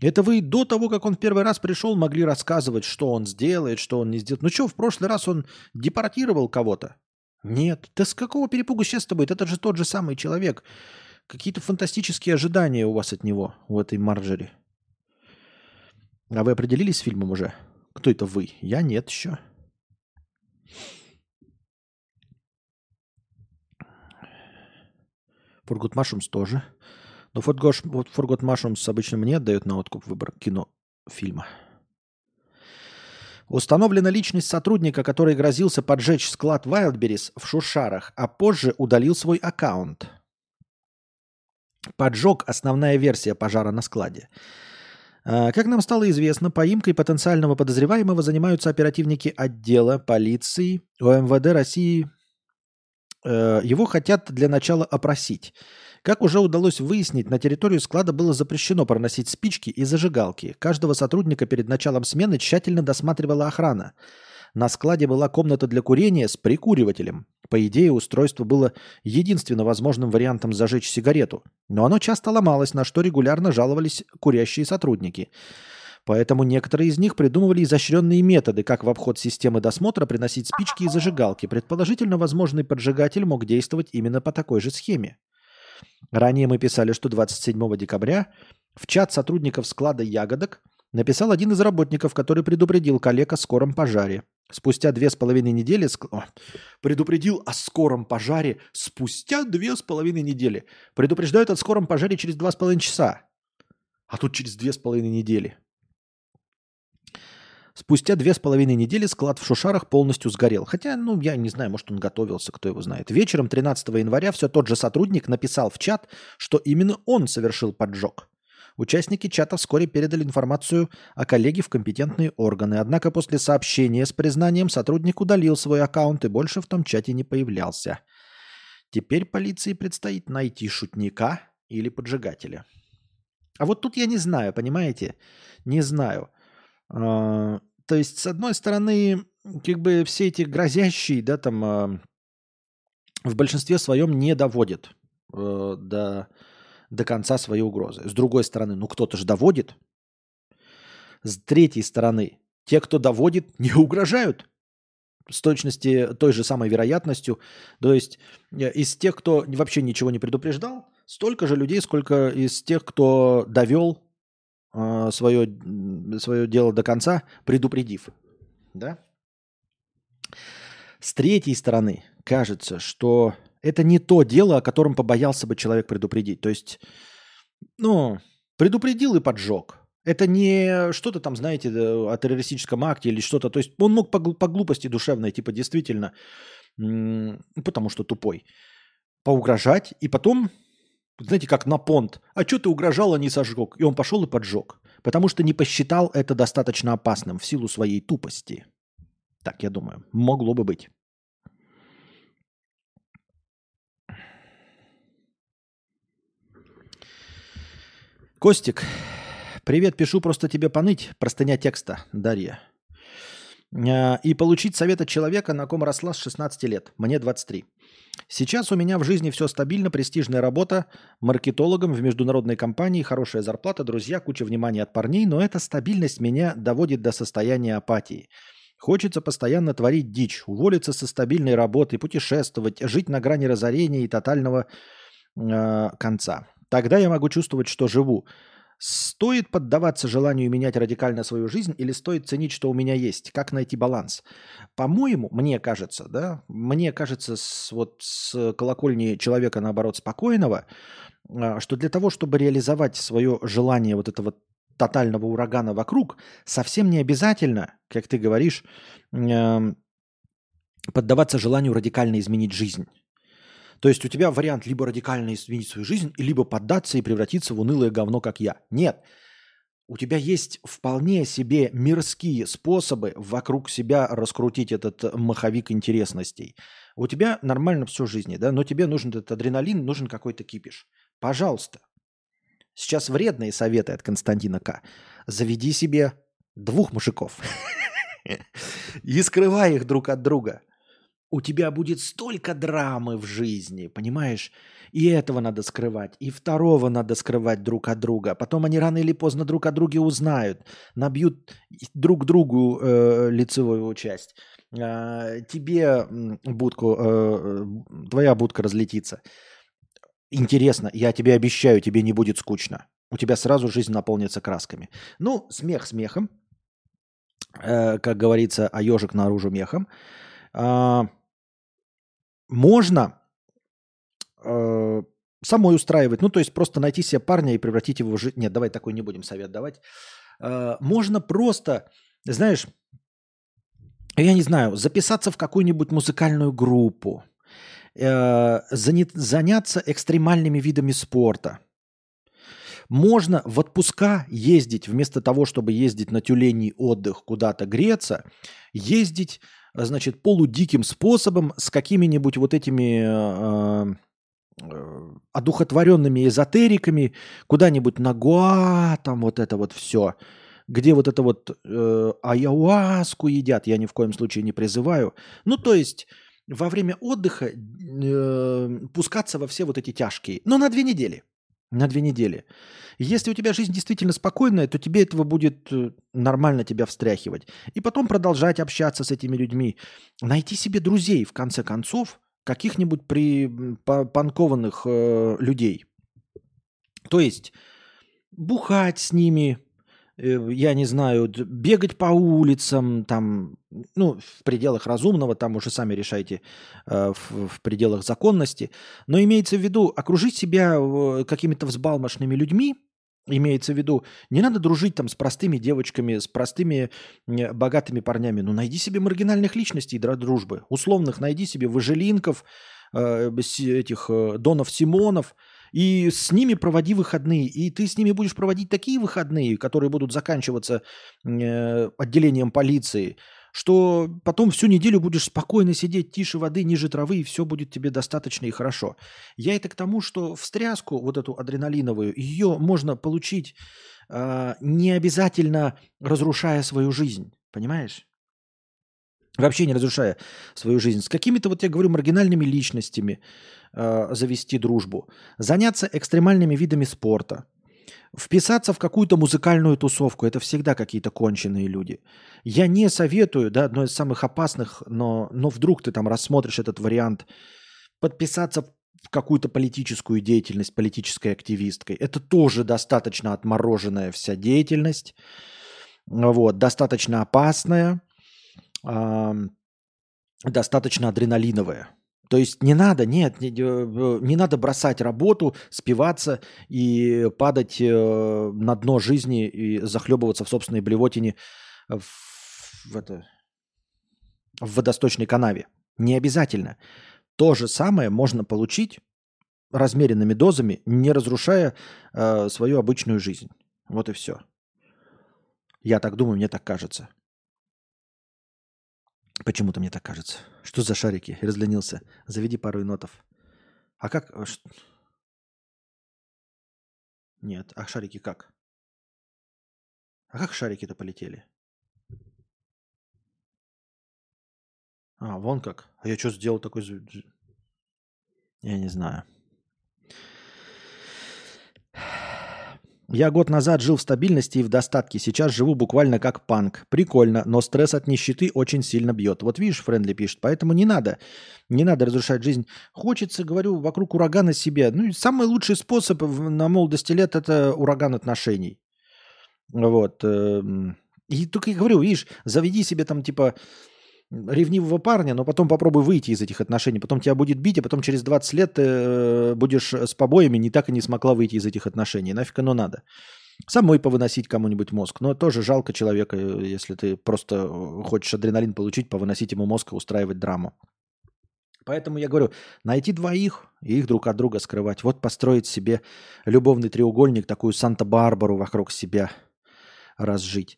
Это вы до того, как он в первый раз пришел, могли рассказывать, что он сделает, что он не сделает. Ну что, в прошлый раз он депортировал кого-то? Нет. Да с какого перепугу сейчас с тобой? Это же тот же самый человек. Какие-то фантастические ожидания у вас от него, у этой Марджери. А вы определились с фильмом уже? Кто это вы? Я нет еще. Forgot Mushrooms тоже. Но Forgot Mushrooms обычно мне отдает на откуп выбор кино фильма. Установлена личность сотрудника, который грозился поджечь склад Wildberries в Шушарах, а позже удалил свой аккаунт. Поджог – основная версия пожара на складе. А, как нам стало известно, поимкой потенциального подозреваемого занимаются оперативники отдела полиции ОМВД России. Э, его хотят для начала опросить. Как уже удалось выяснить, на территорию склада было запрещено проносить спички и зажигалки. Каждого сотрудника перед началом смены тщательно досматривала охрана. На складе была комната для курения с прикуривателем. По идее, устройство было единственно возможным вариантом зажечь сигарету. Но оно часто ломалось, на что регулярно жаловались курящие сотрудники. Поэтому некоторые из них придумывали изощренные методы, как в обход системы досмотра приносить спички и зажигалки. Предположительно, возможный поджигатель мог действовать именно по такой же схеме. Ранее мы писали, что 27 декабря в чат сотрудников склада ягодок написал один из работников, который предупредил коллег о скором пожаре. Спустя две с половиной недели... Ск... О, предупредил о скором пожаре спустя две с половиной недели. Предупреждают о скором пожаре через два с половиной часа. А тут через две с половиной недели. Спустя две с половиной недели склад в Шушарах полностью сгорел. Хотя, ну, я не знаю, может, он готовился, кто его знает. Вечером 13 января все тот же сотрудник написал в чат, что именно он совершил поджог. Участники чата вскоре передали информацию о коллеге в компетентные органы. Однако после сообщения с признанием сотрудник удалил свой аккаунт и больше в том чате не появлялся. Теперь полиции предстоит найти шутника или поджигателя. А вот тут я не знаю, понимаете? Не знаю. А, то есть, с одной стороны, как бы все эти грозящие, да, там а, в большинстве своем не доводят э, до, до конца свои угрозы. С другой стороны, ну кто-то же доводит. С третьей стороны, те, кто доводит, не угрожают с точности той же самой вероятностью. То есть э, из тех, кто вообще ничего не предупреждал, столько же людей, сколько из тех, кто довел э, свое, свое дело до конца, предупредив. Да? С третьей стороны, кажется, что это не то дело, о котором побоялся бы человек предупредить. То есть, ну, предупредил и поджег. Это не что-то там, знаете, о террористическом акте или что-то. То есть он мог по, по глупости душевной, типа действительно, потому что тупой, поугрожать и потом знаете, как на понт. А что ты угрожал, а не сожег? И он пошел и поджег. Потому что не посчитал это достаточно опасным в силу своей тупости. Так, я думаю, могло бы быть. Костик, привет, пишу просто тебе поныть. Простыня текста, Дарья. Э, и получить совет от человека, на ком росла с 16 лет. Мне 23. Сейчас у меня в жизни все стабильно, престижная работа, маркетологом в международной компании, хорошая зарплата, друзья, куча внимания от парней, но эта стабильность меня доводит до состояния апатии. Хочется постоянно творить дичь, уволиться со стабильной работы, путешествовать, жить на грани разорения и тотального э, конца. Тогда я могу чувствовать, что живу. Стоит поддаваться желанию менять радикально свою жизнь или стоит ценить, что у меня есть? Как найти баланс? По-моему, мне кажется, да, мне кажется, с, вот с колокольни человека, наоборот, спокойного, а, что для того, чтобы реализовать свое желание вот этого тотального урагана вокруг, совсем не обязательно, как ты говоришь, поддаваться желанию радикально изменить жизнь. То есть у тебя вариант либо радикально изменить свою жизнь, либо поддаться и превратиться в унылое говно, как я. Нет. У тебя есть вполне себе мирские способы вокруг себя раскрутить этот маховик интересностей. У тебя нормально все в жизни, да, но тебе нужен этот адреналин, нужен какой-то кипиш. Пожалуйста. Сейчас вредные советы от Константина К. Заведи себе двух мужиков [LAUGHS] и скрывай их друг от друга – у тебя будет столько драмы в жизни, понимаешь? И этого надо скрывать, и второго надо скрывать друг от друга. Потом они рано или поздно друг о друге узнают, набьют друг другу э, лицевую часть. Э, тебе будку, э, твоя будка разлетится. Интересно, я тебе обещаю, тебе не будет скучно. У тебя сразу жизнь наполнится красками. Ну, смех смехом, э, как говорится, а ежик наружу мехом. Э, можно э, самой устраивать. Ну, то есть просто найти себе парня и превратить его в жизнь. Нет, давай такой не будем совет давать. Э, можно просто, знаешь, я не знаю, записаться в какую-нибудь музыкальную группу, э, заняться экстремальными видами спорта. Можно в отпуска ездить, вместо того, чтобы ездить на тюленей отдых куда-то греться, ездить значит, полудиким способом с какими-нибудь вот этими э, э, одухотворенными эзотериками куда-нибудь на Гуа, там вот это вот все, где вот это вот э, аяуаску едят, я ни в коем случае не призываю. Ну, то есть во время отдыха э, пускаться во все вот эти тяжкие, но на две недели. На две недели. Если у тебя жизнь действительно спокойная, то тебе этого будет э, нормально тебя встряхивать. И потом продолжать общаться с этими людьми. Найти себе друзей, в конце концов, каких-нибудь при панкованных э, людей. То есть бухать с ними, я не знаю, бегать по улицам, там, ну, в пределах разумного, там уже сами решайте, э, в, в пределах законности. Но имеется в виду окружить себя э, какими-то взбалмошными людьми, имеется в виду, не надо дружить там с простыми девочками, с простыми богатыми парнями. Ну, найди себе маргинальных личностей для дружбы. Условных найди себе выжилинков, этих Донов Симонов – и с ними проводи выходные. И ты с ними будешь проводить такие выходные, которые будут заканчиваться э, отделением полиции, что потом всю неделю будешь спокойно сидеть тише воды, ниже травы, и все будет тебе достаточно и хорошо. Я это к тому, что встряску, вот эту адреналиновую, ее можно получить э, не обязательно разрушая свою жизнь. Понимаешь? Вообще не разрушая свою жизнь. С какими-то, вот я говорю, маргинальными личностями, э, завести дружбу, заняться экстремальными видами спорта, вписаться в какую-то музыкальную тусовку. Это всегда какие-то конченые люди. Я не советую, да, одно из самых опасных, но, но вдруг ты там рассмотришь этот вариант, подписаться в какую-то политическую деятельность, политической активисткой. Это тоже достаточно отмороженная вся деятельность, вот, достаточно опасная, достаточно адреналиновая. То есть не надо, нет, не, э, не надо бросать работу, спиваться и падать э, на дно жизни и захлебываться в собственной блевотине в, в, это, в водосточной канаве. Не обязательно. То же самое можно получить размеренными дозами, не разрушая э, свою обычную жизнь. Вот и все. Я так думаю, мне так кажется. Почему-то мне так кажется. Что за шарики? Разленился. Заведи пару енотов. А как... А Нет, а шарики как? А как шарики-то полетели? А, вон как. А я что сделал такой... Я не знаю. Я год назад жил в стабильности и в достатке. Сейчас живу буквально как панк. Прикольно, но стресс от нищеты очень сильно бьет. Вот видишь, Френдли пишет, поэтому не надо. Не надо разрушать жизнь. Хочется, говорю, вокруг урагана себе. Ну, самый лучший способ на молодости лет – это ураган отношений. Вот. эм, И только я говорю, видишь, заведи себе там типа ревнивого парня, но потом попробуй выйти из этих отношений. Потом тебя будет бить, а потом через 20 лет ты э, будешь с побоями, не так и не смогла выйти из этих отношений. Нафиг оно надо. Самой повыносить кому-нибудь мозг. Но тоже жалко человека, э, если ты просто э, хочешь адреналин получить, повыносить ему мозг и устраивать драму. Поэтому я говорю, найти двоих и их друг от друга скрывать. Вот построить себе любовный треугольник, такую Санта-Барбару вокруг себя разжить.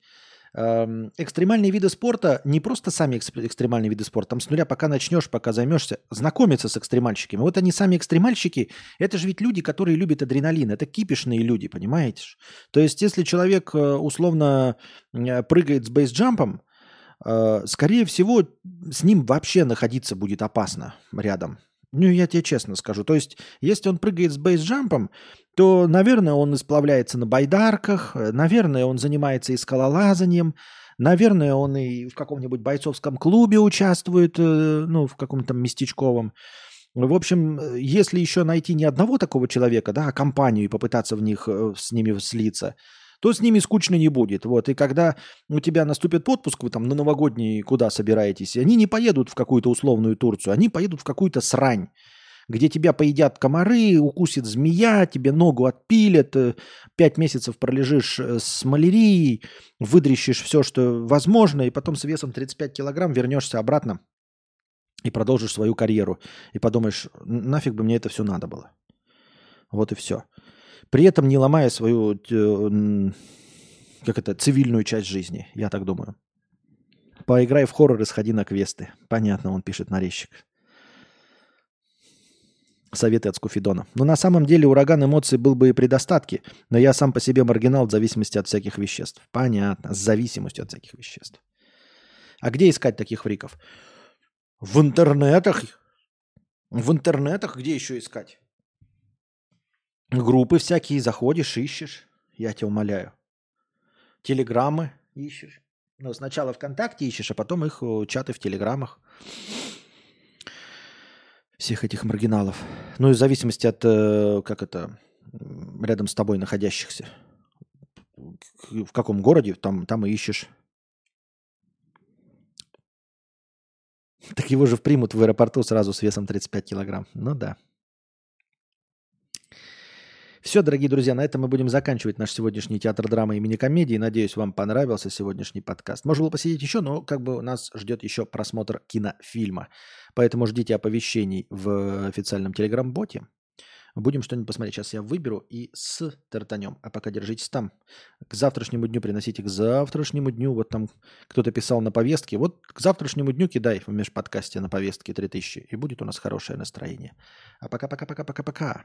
Экстремальные виды спорта, не просто сами экс- экстремальные виды спорта, там с нуля пока начнешь, пока займешься, знакомиться с экстремальщиками. Вот они сами экстремальщики, это же ведь люди, которые любят адреналин, это кипишные люди, понимаете? То есть если человек э, условно э, прыгает с бейсджампом, э, скорее всего, с ним вообще находиться будет опасно рядом. Ну, я тебе честно скажу. То есть, если он прыгает с бейсджампом, то, наверное, он исправляется на байдарках, э, наверное, он занимается и скалолазанием, наверное, он и в каком-нибудь бойцовском клубе участвует, э, ну, в каком-то местечковом. В общем, э, если еще найти не одного такого человека, да, а компанию и попытаться в них с ними слиться, то с ними скучно не будет. Вот. И когда у тебя наступит отпуск, вы там на новогодний куда собираетесь, они не поедут в какую-то условную Турцию, они поедут в какую-то срань, где тебя поедят комары, укусит змея, тебе ногу отпилят, э, пять месяцев пролежишь э, с малярией, выдрищешь все, что возможно, и потом с весом 35 килограмм вернешься обратно и продолжишь свою карьеру. И подумаешь, «Н- нафиг бы мне это все надо было. Вот и все. При этом не ломая свою, э, как это, цивильную часть жизни, я так думаю. Поиграй в хоррор и сходи на квесты. Понятно, он пишет нарезчик. Советы от Скуфидона. Но на самом деле ураган эмоций был бы и при достатке, но я сам по себе маргинал в зависимости от всяких веществ. Понятно, с зависимостью от всяких веществ. А где искать таких фриков? В интернетах. В интернетах где еще искать? Группы всякие, заходишь, ищешь. Я тебя умоляю. Телеграммы ищешь. Ну, сначала ВКонтакте ищешь, а потом их э, чаты в Телеграмах. Всех этих маргиналов. Ну, и в зависимости от, э, как это, рядом с тобой находящихся. В каком городе, там, там и ищешь. Так его же примут в аэропорту сразу с весом 35 килограмм. Ну да. Все, дорогие друзья, на этом мы будем заканчивать наш сегодняшний театр драмы и мини-комедии. Надеюсь, вам понравился сегодняшний подкаст. Можно было посидеть еще, но как бы нас ждет еще просмотр кинофильма. Поэтому ждите оповещений в официальном телеграм-боте. Будем что-нибудь посмотреть. Сейчас я выберу и с тартанем. А пока держитесь там. К завтрашнему дню приносите к завтрашнему дню. Вот там кто-то писал на повестке. Вот к завтрашнему дню кидай в межподкасте на повестке 3000. И будет у нас хорошее настроение. А пока-пока-пока-пока-пока.